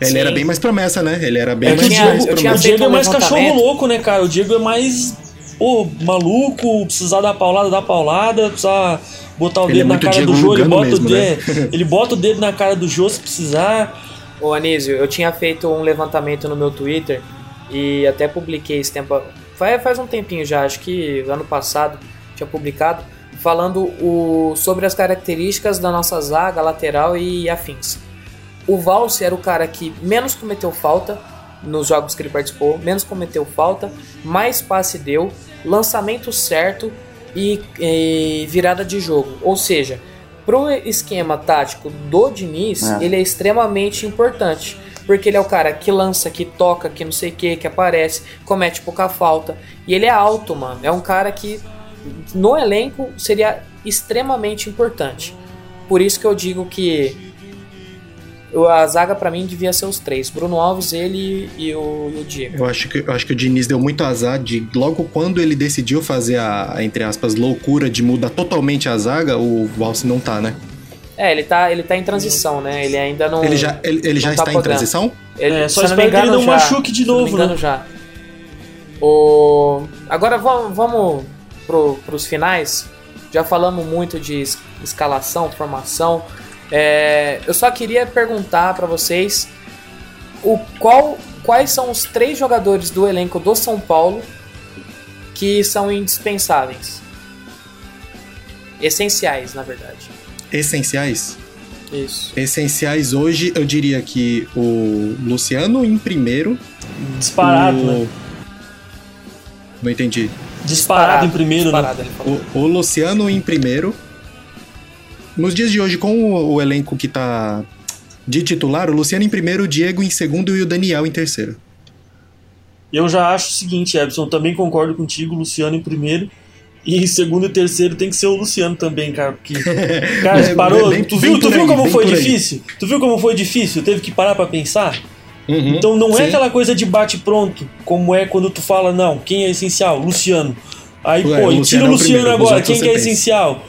Ele Sim. era bem mais promessa, né? Ele era bem É mais, tinha- mais tinha o promessa. Diego é mais cachorro louco, né, cara? O Diego é mais. Pô, maluco, precisar dar paulada, dar paulada, precisar botar o Ele dedo é na cara Diego do Jô, ele bota mesmo, o né? dedo. Ele bota o dedo na cara do Jô se precisar. Ô Anísio, eu tinha feito um levantamento no meu Twitter e até publiquei esse tempo. Faz, faz um tempinho já, acho que ano passado tinha publicado, falando o, sobre as características da nossa zaga, lateral e afins. O Valse era o cara que menos cometeu falta nos jogos que ele participou, menos cometeu falta, mais passe deu, lançamento certo e, e virada de jogo. Ou seja, pro esquema tático do Diniz, É. ele é extremamente importante. Porque ele é o cara que lança, que toca, que não sei o que, que aparece, comete pouca falta. E ele é alto, mano. É um cara que no elenco seria extremamente importante. Por isso que eu digo que a zaga pra mim devia ser os três: Bruno Alves, ele e o, e o Diego. Eu acho, que, eu acho que o Diniz deu muito azar de logo quando ele decidiu fazer a, entre aspas, loucura de mudar totalmente a zaga, o Valse não tá, né? É, ele tá, ele tá em transição, né? Ele ainda não. Ele já, ele, ele já tá está em podendo. transição? Ele, É, só espero que ele engano, não já. machuque de novo, engano, né? já. O... Agora vamos, vamos pro, pros finais. Já falamos muito de es- escalação, formação. É, eu só queria perguntar pra vocês o qual, quais são os três jogadores do elenco do São Paulo que são indispensáveis. Essenciais, na verdade. Essenciais? Isso. Essenciais hoje, eu diria que o Luciano em primeiro. Disparado, o... né? Não entendi. Disparado, em primeiro, disparado, né? ele falou. O, o Luciano em primeiro. Nos dias de hoje, com o, o elenco que tá de titular, o Luciano em primeiro, o Diego em segundo e o Daniel em terceiro. Eu já acho o seguinte, Epson, também concordo contigo, Luciano em primeiro. E em segundo e terceiro tem que ser o Luciano também, cara. Porque. *laughs* Cara, É, parou. bem- tu viu, tu viu aí, como foi difícil? Tu viu como foi difícil? Teve que parar pra pensar? Uhum, Então não sim. é aquela coisa de bate pronto, como é quando tu fala, não, quem é essencial? Luciano. Aí, Ué, pô, o e Luciano tira é o o Luciano primeiro, agora, quem que é pensa. essencial?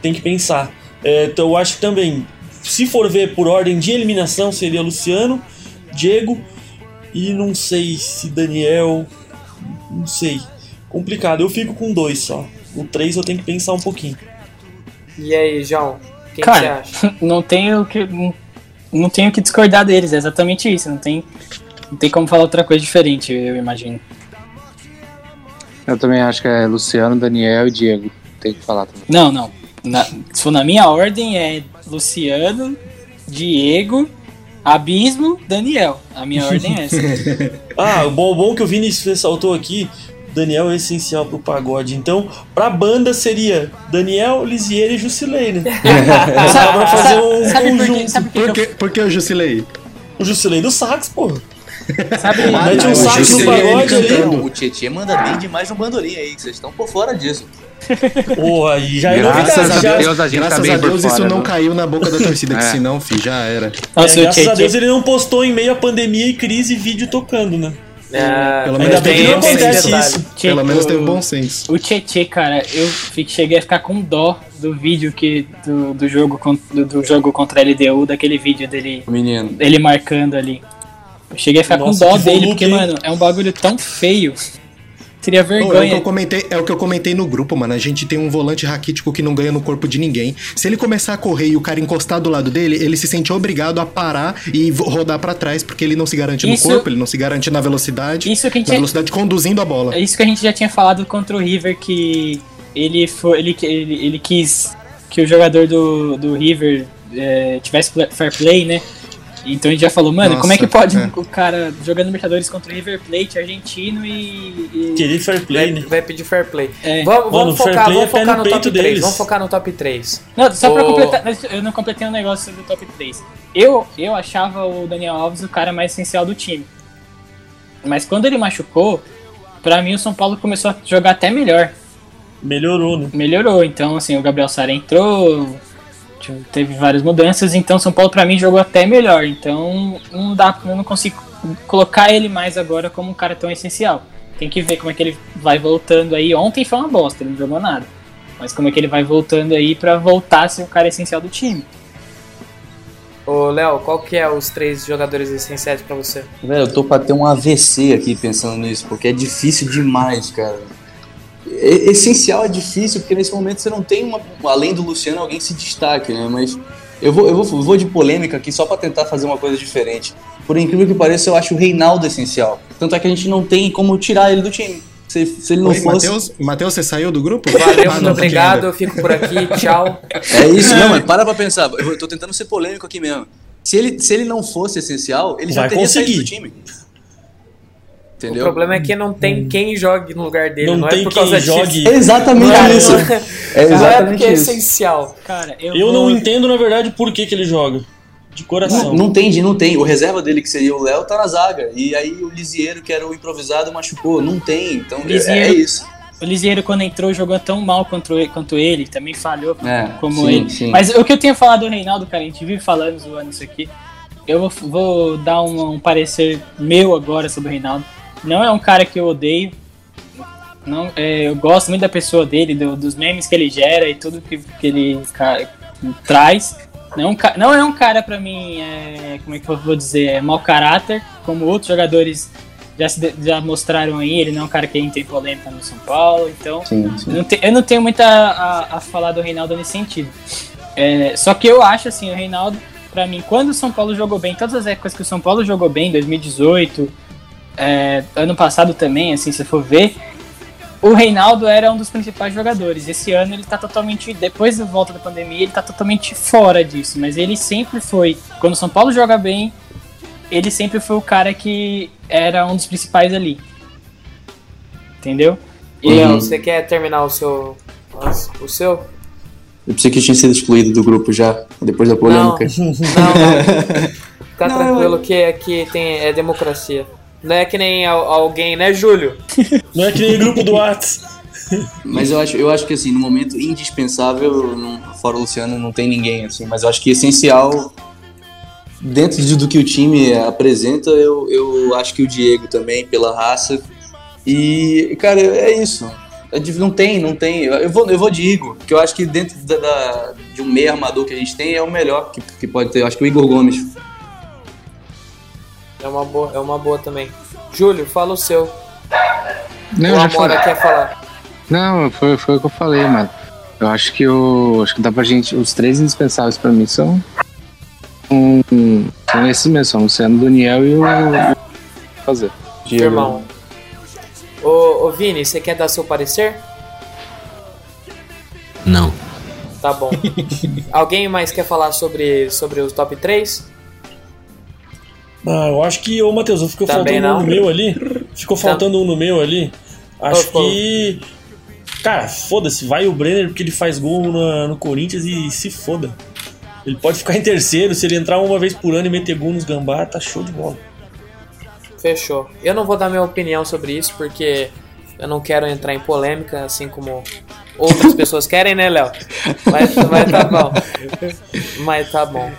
Tem que pensar. É, então eu acho que também, se for ver por ordem de eliminação, seria Luciano, Diego e não sei se Daniel. Não sei. Complicado. Eu fico com dois só. O três eu tenho que pensar um pouquinho. E aí, João? Quem que você Cara, acha? *laughs* não tenho que não, não tenho que discordar deles, é exatamente isso. Não tem, não tem como falar outra coisa diferente, eu imagino. Eu também acho que é Luciano, Daniel e Diego. Tem que falar também. Não, não. Na- se na minha ordem é Luciano, Diego, Abismo, Daniel. A minha ordem é essa. *laughs* Ah, o bom, bom que o Vini ressaltou aqui, Daniel é essencial pro pagode. Então, pra banda seria Daniel, Lisier e Jusilei, né? Dá pra fazer um sabe por quê? conjunto. Sabe por que, por que o Jusilei? O Jusilei do sax, pô. Sabe, Mete um sax achei no que ele pagode ali. cantando. O Tietchan manda bem demais no bandolim aí, que vocês estão por fora disso. *laughs* Pô, aí já é Graças novidade. a Deus a gente tá Graças bem a por Deus fora, isso não viu? caiu na boca da torcida, que *laughs* É. senão, fi, já era. é, Nossa, o graças a Tietchan- Deus ele não postou em meio à pandemia e crise vídeo tocando, né? É, Pelo menos que teve não acontece isso. Pelo menos o- teve bom senso. O Tietê, cara, eu fi- cheguei a ficar com dó do vídeo que do, do jogo do, do jogo contra a LDU, daquele vídeo dele, Menino. dele marcando ali. Eu cheguei a ficar Nossa, com dó dele, volume, porque, hein? mano, é um bagulho tão feio. *laughs* Teria Pô, é, o que vergonha. eu comentei, é o que eu comentei no grupo, mano. A gente tem um volante raquítico que não ganha no corpo de ninguém. Se ele começar a correr e o cara encostar do lado dele, ele se sente obrigado a parar e rodar pra trás, porque ele não se garante Isso- no corpo, ele não se garante na velocidade. Isso que a gente Na velocidade conduzindo a bola. É isso que a gente já tinha falado contra o River, que ele, foi, ele, ele, ele quis que o jogador do, do River é, tivesse fair play, né? Então a gente já falou, mano, Nossa, como é que pode é. o cara jogando Libertadores contra o River Plate argentino e. e- Querer fair play, vai, né? vai pedir fair play. É. Vamos, Mano, vamos focar, play vamos é pé focar no no, top peito 3. deles. Vamos focar no top 3. Não, só pra Ô- completar, eu não completei um negócio sobre o top 3. Eu, eu achava o Daniel Alves o cara mais essencial do time. Mas quando ele machucou, pra mim o São Paulo começou a jogar até melhor. Melhorou, né? melhorou. Então, assim, o Gabriel Sara entrou, teve várias mudanças, então São Paulo pra mim jogou até melhor. Então, não dá, eu não consigo colocar ele mais agora como um cara tão essencial. Tem que ver como é que ele vai voltando aí. Ontem foi uma bosta, ele não jogou nada. Mas como é que ele vai voltando aí pra voltar a ser o cara essencial do time. Ô, Léo, qual que é os três jogadores essenciais pra você? Velho, eu tô pra ter um AVC aqui pensando nisso, porque é difícil demais, cara. Essencial é difícil, porque nesse momento você não tem, uma, além do Luciano, alguém se destaque, né? Mas eu vou, eu vou, vou de polêmica aqui só pra tentar fazer uma coisa diferente. Por incrível que pareça, eu acho o Reinaldo essencial. Tanto é que a gente não tem como tirar ele do time. Se, se ele não Oi, fosse. Matheus, Matheus, você saiu do grupo? Valeu, Ah, muito obrigado, eu fico por aqui, *laughs* tchau. É isso, não, mas para pra pensar. Eu tô tentando ser polêmico aqui mesmo. Se ele, se ele não fosse essencial, ele já Vai teria saído conseguir. do time. O Entendeu? problema é que não tem quem jogue no lugar dele, Não não, tem é por quem causa jogue. disso. É exatamente Não é, isso. não *laughs* é- É não é exatamente porque é isso. essencial. Cara, eu, Eu vou- não entendo, na verdade, por que, que ele joga. De coração. Não, não tem, não tem. O reserva dele, que seria o Léo, tá na zaga. E aí o Lisieiro, que era o improvisado, machucou. Não tem. Então é, Lisieiro- é isso. O Lisieiro, quando entrou, jogou tão mal quanto, ele- quanto ele, também falhou É, como sim, ele. sim. Mas o que eu tenho falado do Reinaldo, cara, a gente vive falando, zoando isso aqui. Eu vou, vou dar um, um parecer meu agora sobre o Reinaldo. Não é um cara que eu odeio. Não, é, eu gosto muito da pessoa dele, do- dos memes que ele gera e tudo que, que ele ca- traz. Não, é um não é um cara pra mim, é, como é que eu vou dizer, é mau caráter, como outros jogadores já, se já mostraram aí. Ele não é um cara que entra em polêmica no São Paulo, então Sim, sim. eu não, te- eu não tenho muito a, a- a falar do Reinaldo nesse sentido. É, só que eu acho assim, o Reinaldo, pra mim, quando o São Paulo jogou bem, todas as épocas que o São Paulo jogou bem, 2018, é, ano passado também, assim, se for ver, o Reinaldo era um dos principais jogadores. Esse ano ele tá totalmente, depois da volta da pandemia, ele tá totalmente fora disso. Mas ele sempre foi, quando o São Paulo joga bem, ele sempre foi o cara que era um dos principais ali. Entendeu? E Uhum. Você quer terminar o seu. O seu? Eu pensei que tinha sido excluído do grupo já, depois da polêmica. Não, não. *laughs* Fica tranquilo que aqui tem, é democracia. Não é que nem al- alguém, né, Júlio? Não é que nem grupo do Whats. Mas eu acho, eu acho que assim, no momento indispensável, não- fora o Luciano, não tem ninguém, assim. Mas eu acho que essencial, dentro de- do que o time apresenta, eu, eu acho que o Diego também, pela raça. E, cara, é isso. É Não tem, não tem. Eu vou, eu vou de Igor, porque eu acho que dentro da, da- de um meio armador que a gente tem, é o melhor que, que pode ter. Eu acho que o Igor Gomes. É uma boa, é uma boa também. Júlio, fala o seu. Não, o já Amora falei. quer falar. Não, foi, foi o que eu falei, mano. Eu acho que o. Acho que dá pra gente. Os três indispensáveis pra mim são. Um, são esses mesmo, são o Luciano Daniel e o. o- Fazer. Irmão. Ô, ô Vini, você quer dar seu parecer? Não. Tá bom. *laughs* Alguém mais quer falar sobre, sobre os top 3? Ah, eu acho que, ô Matheus, ficou Também faltando um no meu ali. Ficou faltando um no meu ali. Acho que. Cara, foda-se, vai o Brenner porque ele faz gol na- no Corinthians e se foda. Ele pode ficar em terceiro, se ele entrar uma vez por ano e meter gol nos gambá, tá show de bola. Fechou. Eu não vou dar minha opinião sobre isso porque eu não quero entrar em polêmica, assim como outras pessoas querem, né, Léo? Mas, mas tá bom. Mas tá bom.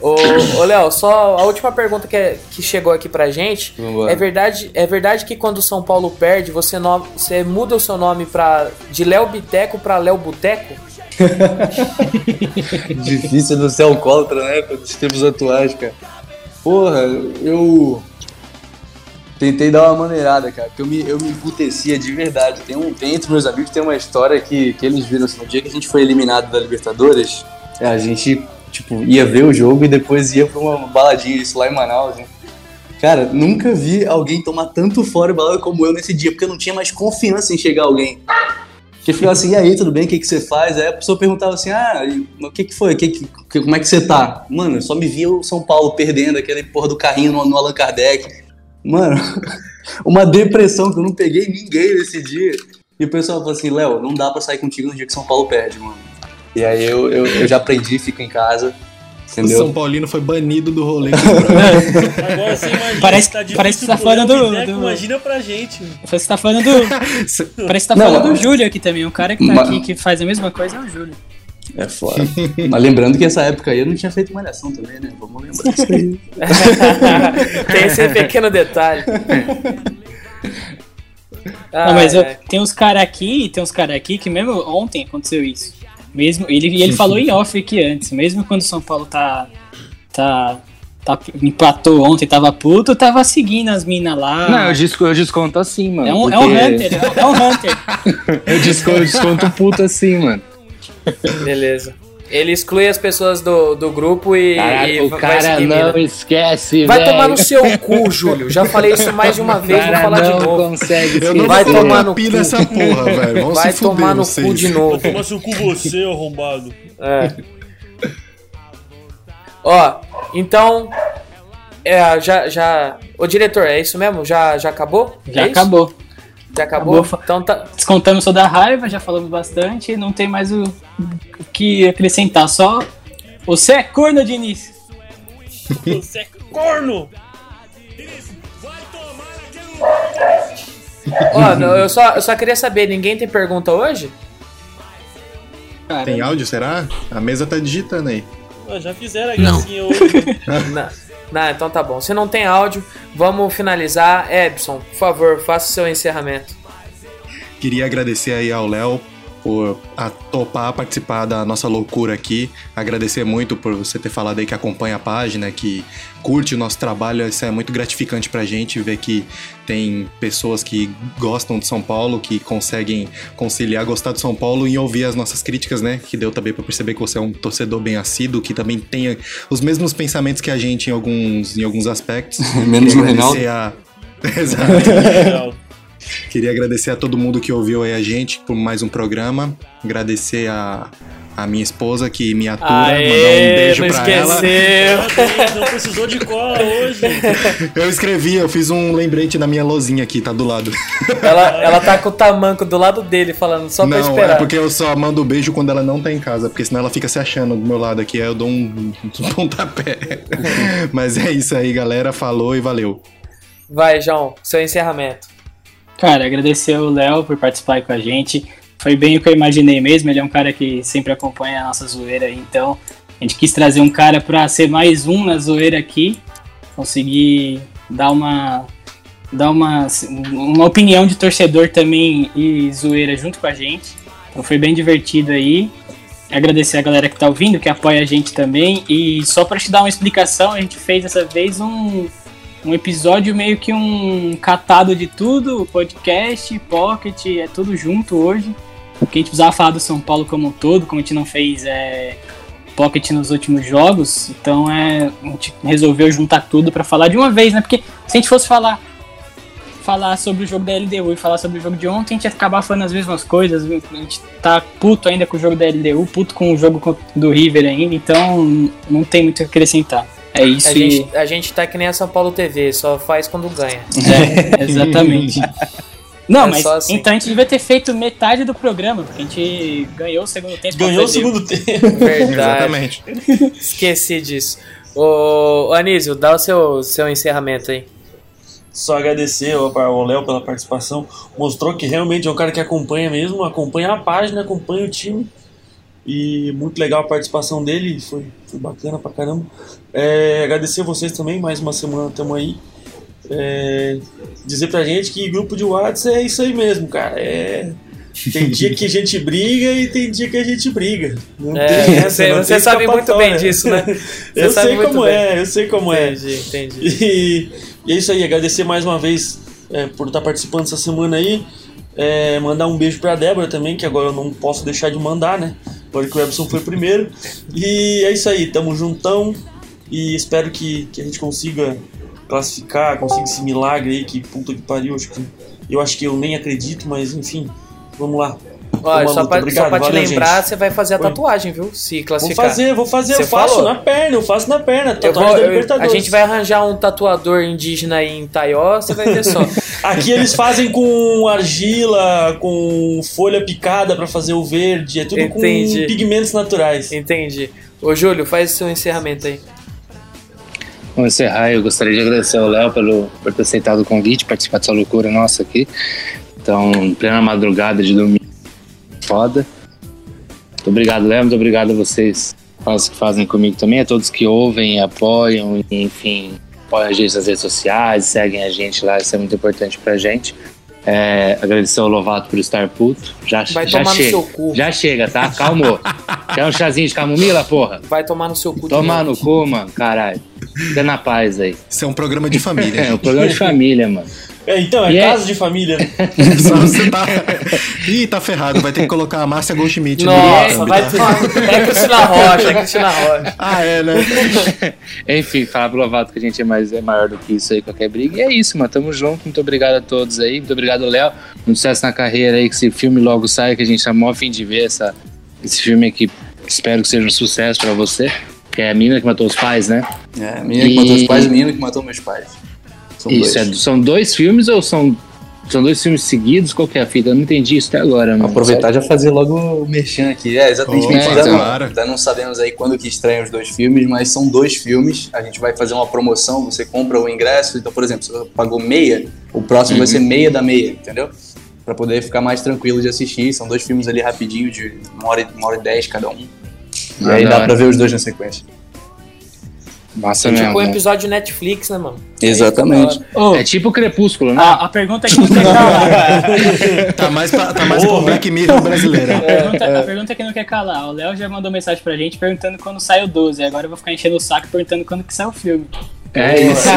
Ô, ô Léo, só a última pergunta que, é- que chegou aqui pra gente. Vambora. É verdade, é verdade que quando o São Paulo perde, você, no- você muda o seu nome pra, de Léo Biteco pra Léo Boteco? *laughs* Difícil do ser alcoólatra, né? Dos tempos atuais, cara. Porra, eu. Tentei dar uma maneirada, cara, porque eu me, eu me emputecia de verdade. Tem, um, tem entre meus amigos tem uma história que, que eles viram assim, no dia que a gente foi eliminado da Libertadores, a gente, tipo, ia ver o jogo e depois ia pra uma baladinha, isso lá em Manaus, né? Cara, nunca vi alguém tomar tanto fora balada como eu nesse dia, porque eu não tinha mais confiança em chegar alguém. Que ficava assim, e aí, tudo bem? O que, que você faz? Aí a pessoa perguntava assim, ah, o que que foi? Que, que, como é que você tá? Mano, só me via o São Paulo perdendo aquele porra do carrinho no, no Allan Kardec. Mano, *laughs* uma depressão que eu não peguei ninguém nesse dia. E o pessoal falou assim, Léo, não dá pra sair contigo no dia que São Paulo perde, mano. E aí eu, eu, eu já aprendi, fico em casa, O entendeu? São Paulino foi banido do rolê. *laughs* Agora você imagina, Parece- tá parece que tá falando do- do- Imagina pra gente. Parece que tá falando do. *laughs* Parece que tá Não, falando do Júlio aqui também. O cara que tá Mas- aqui que faz a mesma coisa é o Júlio. É foda. Mas lembrando que essa época aí eu não tinha feito malhação também, né? Vamos lembrar isso aí. *laughs* Tem esse pequeno detalhe. Não, mas Ah, eu- é. tem uns caras aqui, tem uns caras aqui que mesmo ontem aconteceu isso. Mesmo ele, e ele falou em off aqui antes, mesmo quando o São Paulo tá tá tá empatou ontem, tava puto, tava seguindo as minas lá. Não, eu, desco- eu desconto assim, mano. é um, é um porque hunter, é um hunter. *laughs* Eu desconto, eu desconto puto assim, mano. Beleza. Ele exclui as pessoas do, do grupo e. e Caralho, o vai cara não esquece, Vai velho. tomar no seu cu, Júlio. Já falei isso mais de uma vez, vou cara falar de não novo. consegue Eu não Vai vou tomar no cu. nessa porra, velho. Vão Vai tomar no vocês. cu de novo. Toma seu cu você, arrombado. É. Ó, então. É, já, já. Ô diretor, é isso mesmo? Já, já acabou? Já É isso? Acabou. Já acabou? Acabou. Então tá. Descontamos toda a raiva, já falamos bastante, não tem mais o, o que acrescentar, só você é corno, Diniz. Você é corno! Ó, não, eu, só, eu só queria saber, ninguém tem pergunta hoje? Cara, Tem áudio, será? A mesa tá digitando aí. Já fizeram a gracinha hoje. *laughs* Não. Não, então tá bom. Se não tem áudio, vamos finalizar. Ebson, por favor, faça o seu encerramento. Queria agradecer aí ao Léo por a topar participar da nossa loucura aqui. Agradecer muito por você ter falado aí que acompanha a página, que curte o nosso trabalho. Isso é muito gratificante pra gente ver que tem pessoas que gostam de São Paulo, que conseguem conciliar gostar de São Paulo e ouvir as nossas críticas, né? Que deu também pra perceber que você é um torcedor bem assíduo, que também tem os mesmos pensamentos que a gente em alguns, em alguns aspectos. *laughs* Menos no agradecer a... *laughs* Exato. Queria agradecer a todo mundo que ouviu aí a gente por mais um programa. Agradecer a, a minha esposa que me atura, mandar um beijo não pra ela. esqueceu. Parabéns, não precisou de cola hoje. *laughs* Eu escrevi, eu fiz um lembrete na minha lozinha aqui, tá do lado. Ela, ela tá com o tamanco do lado dele, falando só pra não, esperar. é porque eu só mando beijo quando ela não tá em casa, porque senão ela fica se achando do meu lado aqui, aí eu dou um, um *laughs* pontapé. Mas é isso aí, galera. Falou e valeu. Vai, João, seu encerramento. Cara, agradecer o Léo por participar com a gente. Foi bem o que eu imaginei mesmo. Ele é um cara que sempre acompanha a nossa zoeira. Então, a gente quis trazer um cara pra ser mais um na zoeira aqui. Conseguir dar uma. Dar uma, uma opinião de torcedor também e zoeira junto com a gente. Então foi bem divertido aí. Agradecer a galera que tá ouvindo, que apoia a gente também. E só pra te dar uma explicação, a gente fez dessa vez um, um episódio meio que um catado de tudo, podcast, pocket, é tudo junto hoje. Porque a gente precisava falar do São Paulo como um todo, como a gente não fez é, pocket nos últimos jogos, então é, a gente resolveu juntar tudo pra falar de uma vez, né? Porque se a gente fosse falar falar sobre o jogo da LDU e falar sobre o jogo de ontem, a gente ia acabar falando as mesmas coisas. A gente tá puto ainda com o jogo da LDU, puto com o jogo do River ainda, então não tem muito o que acrescentar. É isso A e- gente, a gente tá que nem a São Paulo TV, só faz quando ganha. É, *laughs* exatamente. *laughs* Não, É mas assim. então a gente devia ter feito metade do programa, porque a gente ganhou o segundo tempo. Ganhou o segundo tempo. *laughs* Verdade. Exatamente. Esqueci disso. Ô, Anísio, dá o seu, seu encerramento aí. Só agradecer ao ao Léo pela participação. Mostrou que realmente é um cara que acompanha mesmo, acompanha a página, acompanha o time. E muito legal a participação dele, foi, foi bacana pra caramba. É, agradecer a vocês também, mais uma semana estamos aí. É, dizer pra gente que grupo de WhatsApp é isso aí mesmo, cara. É, tem dia que a gente briga e tem dia que a gente briga. Não É, tem essa, você- não você tem sabe muito bem disso, né? *laughs* Eu sei como bem. é, eu sei como é. Entendi, entendi. *laughs* E, é isso aí, agradecer mais uma vez é, por estar participando essa semana aí. É, mandar um beijo pra Débora também, que agora eu não posso deixar de mandar, né? Agora que o Ebson foi primeiro. E é isso aí, tamo juntão. E espero que, que a gente consiga classificar, consiga esse milagre aí, que puta que pariu. Acho que, eu acho que eu nem acredito, mas enfim, vamos lá. Olha, só pra, Obrigado, só pra te valeu, lembrar, gente. você vai fazer a tatuagem, viu? Se Vou classificar. fazer, vou fazer, Você eu faço falou? na perna, eu faço na perna. Tatuagem vou, da eu- a Libertadores. gente vai arranjar um tatuador indígena aí em Taió, você vai ver só. *laughs* Aqui eles fazem com argila, com folha picada pra fazer o verde, é tudo Entendi. com pigmentos naturais. Entendi. Ô, Júlio, faz o seu encerramento aí. Vamos encerrar. Eu gostaria de agradecer ao Léo pelo, por ter aceitado o convite, participar dessa loucura nossa aqui. Então, plena madrugada de domingo, foda. Muito obrigado, Léo. Muito obrigado a vocês faz- que fazem comigo também, a todos que ouvem, apoiam, enfim, apoiam a gente nas redes sociais, seguem a gente lá, isso é muito importante pra gente. É, agradecer ao Lovato por estar puto. Já, Vai já tomar no chega. seu cu. Já chega, tá? Calmou. *laughs* Quer um chazinho de camomila, porra? Vai tomar no seu cu. Tomar no cu, mano, caralho. Fica na paz aí. Isso é um programa de família. *laughs* É um programa de família, mano. É, então, é E é- casa de família. né? *laughs* Só você tá. Ih, tá ferrado. Vai ter que colocar a Márcia Goldschmidt no Nossa, vai tá? tomar. É Cristina Rocha, é Cristina Rocha. *laughs* Ah, é, né? *laughs* Enfim, falar pro Lovato que a gente é, mais, é maior do que isso aí, qualquer briga. E é isso, mano. Tamo junto. Muito obrigado a todos aí. Muito obrigado, Léo. Muito sucesso na carreira aí, que esse filme logo saia, que a gente tá mó a fim de ver essa, esse filme aqui. Espero que seja um sucesso pra você. Que é a mina que matou os pais, né? É, a menina que E- matou os pais e o menino que matou meus pais. São Isso, dois. é- são dois filmes ou são, são dois filmes seguidos? Qual que é a fita? Eu não entendi isso até agora, mano. Aproveitar e já fazer logo o merchan aqui. É, exatamente. A gente ainda, não, claro. ainda não sabemos aí quando que estreiam os dois filmes, mas são dois filmes. A gente vai fazer uma promoção, você compra o ingresso. Então, por exemplo, se você pagou meia, o próximo vai ser meia da meia, entendeu? Pra poder ficar mais tranquilo de assistir. São dois filmes ali rapidinho, de uma hora, e- uma hora e dez cada um. E Ah, aí dá hora. pra ver os dois na sequência. Massa É mesmo. tipo um né? episódio Netflix, né, mano? Exatamente. Ô, É tipo Crepúsculo, né? a, a pergunta que não quer calar. *laughs* Tá mais, pra, tá mais pro Black Mirror brasileiro. A pergunta, a pergunta que não quer calar. O Léo já mandou mensagem pra gente perguntando quando sai o 12. Agora eu vou ficar enchendo o saco perguntando quando que sai o filme. É isso. *laughs*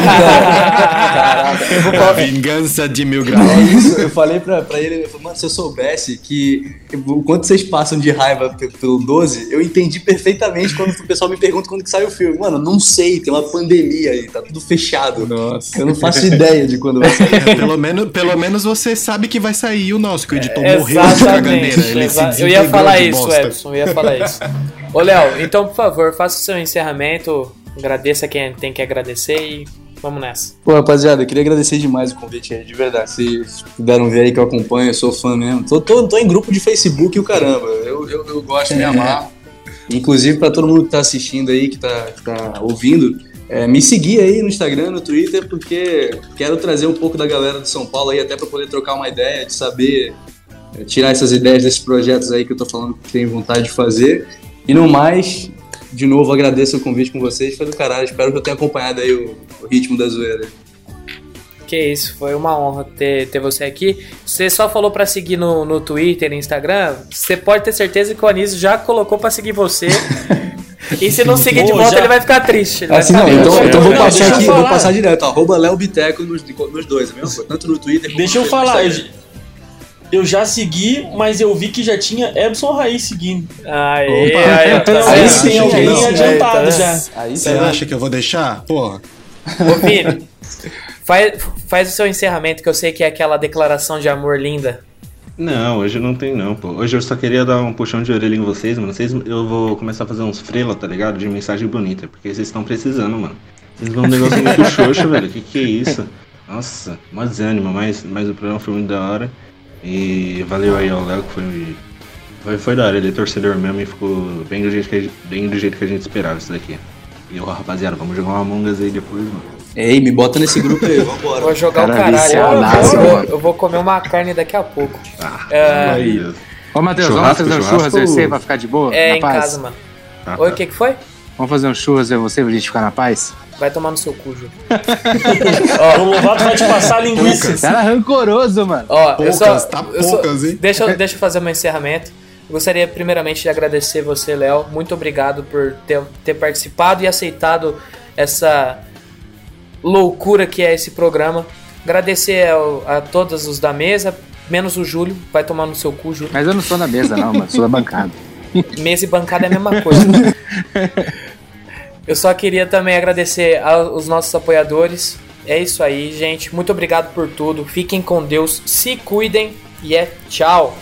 A vingança de mil graus. É isso, eu falei pra, pra ele, eu falei, mano, se eu soubesse que o quanto vocês passam de raiva pe- pelo 12, eu entendi perfeitamente quando o pessoal me pergunta quando que sai o filme. Mano, não sei, tem uma pandemia aí, tá tudo fechado. Nossa. Eu não faço ideia de quando vai sair. É, pelo, menos, pelo menos você sabe que vai sair o nosso, que o editor morreu de Exatamente. caganeira. Ele se eu ia falar isso, bosta. Edson. Eu ia falar isso. Ô, Léo, então, por favor, faça o seu encerramento. Agradeça quem tem que agradecer e vamos nessa. Pô, rapaziada, eu queria agradecer demais o convite aí, de verdade. Vocês puderam ver aí que eu acompanho, eu sou fã mesmo. Tô, tô, tô em grupo de Facebook e o caramba. Eu, eu, eu gosto, me amar. *laughs* Inclusive, pra todo mundo que tá assistindo aí, que tá, que tá ouvindo, é, me seguir aí no Instagram, no Twitter, porque quero trazer um pouco da galera de São Paulo aí, até pra poder trocar uma ideia, de saber é, tirar essas ideias desses projetos aí que eu tô falando que tenho vontade de fazer. E no mais, de novo, agradeço o convite com vocês, foi do caralho. Espero que eu tenha acompanhado aí o, o ritmo da zoeira. Que isso, foi uma honra ter, ter você aqui. Você só falou pra seguir no, no Twitter e Instagram. Você pode ter certeza que o Anísio já colocou pra seguir você. *laughs* e se não seguir de volta, já- ele vai ficar triste. Ele vai Assim, ficar não, então, então vou Não, passar aqui, vou passar direto, ó, arroba Léo Biteco nos, nos dois, viu? Tanto no Twitter como Deixa eu no falar, eu. Eu já segui, mas eu vi que já tinha Ebson Raiz seguindo. Aê, Opa. aí, Então tá aí vendo? sim, Acho que alguém não. adiantado É, já. Aí Você sim. acha que eu vou deixar? Porra. Ô, Vini, faz, faz o seu encerramento, que eu sei que é aquela declaração de amor linda. Não, hoje não tem não, pô. Hoje eu só queria dar um puxão de orelha em vocês, mano. Vocês, eu vou começar a fazer uns frela, tá ligado? De mensagem bonita, porque vocês estão precisando, mano. Vocês vão um negócio muito xoxo, velho. Que que é isso? Nossa, mó desânimo, mas, mas o programa foi muito da hora. E valeu aí ao Léo, que foi, foi, foi da hora. Ele é torcedor mesmo e ficou bem do, jeito que a gente, bem do jeito que a gente esperava isso daqui. E ó, rapaziada, vamos jogar uma Among Us aí depois, mano. Ei, me bota nesse grupo aí, vambora. Vou jogar Cara o caralho. viciadaço, Eu vou, eu vou comer uma carne daqui a pouco. Ah, É. Ô, Matheus, vamos fazer um churrasco churras eu e você ou- pra ficar de boa? é na em paz? casa, mano. Ah, Oi, tá. o que que foi? Vamos fazer um churras eu e você pra gente ficar na paz? Vai tomar no seu cu, Ju. *laughs* O Lovato vai te passar a linguiça. Cara rancoroso, mano. Ó, eu Poucas, só, tá eu só- poucas, hein? Deixa, eu- deixa eu fazer meu encerramento. Eu gostaria primeiramente de agradecer você, Léo. Muito obrigado por ter, ter participado e aceitado essa loucura que é esse programa. Agradecer ao- a todos os da mesa, menos o Júlio. Vai tomar no seu cu, Júlio. Mas eu não sou da mesa, não, mano. Sou da bancada. Mesa e bancada é a mesma coisa. *laughs* Eu só queria também agradecer aos nossos apoiadores. É isso aí, gente. Muito obrigado por tudo. Fiquem com Deus, se cuidem e é tchau.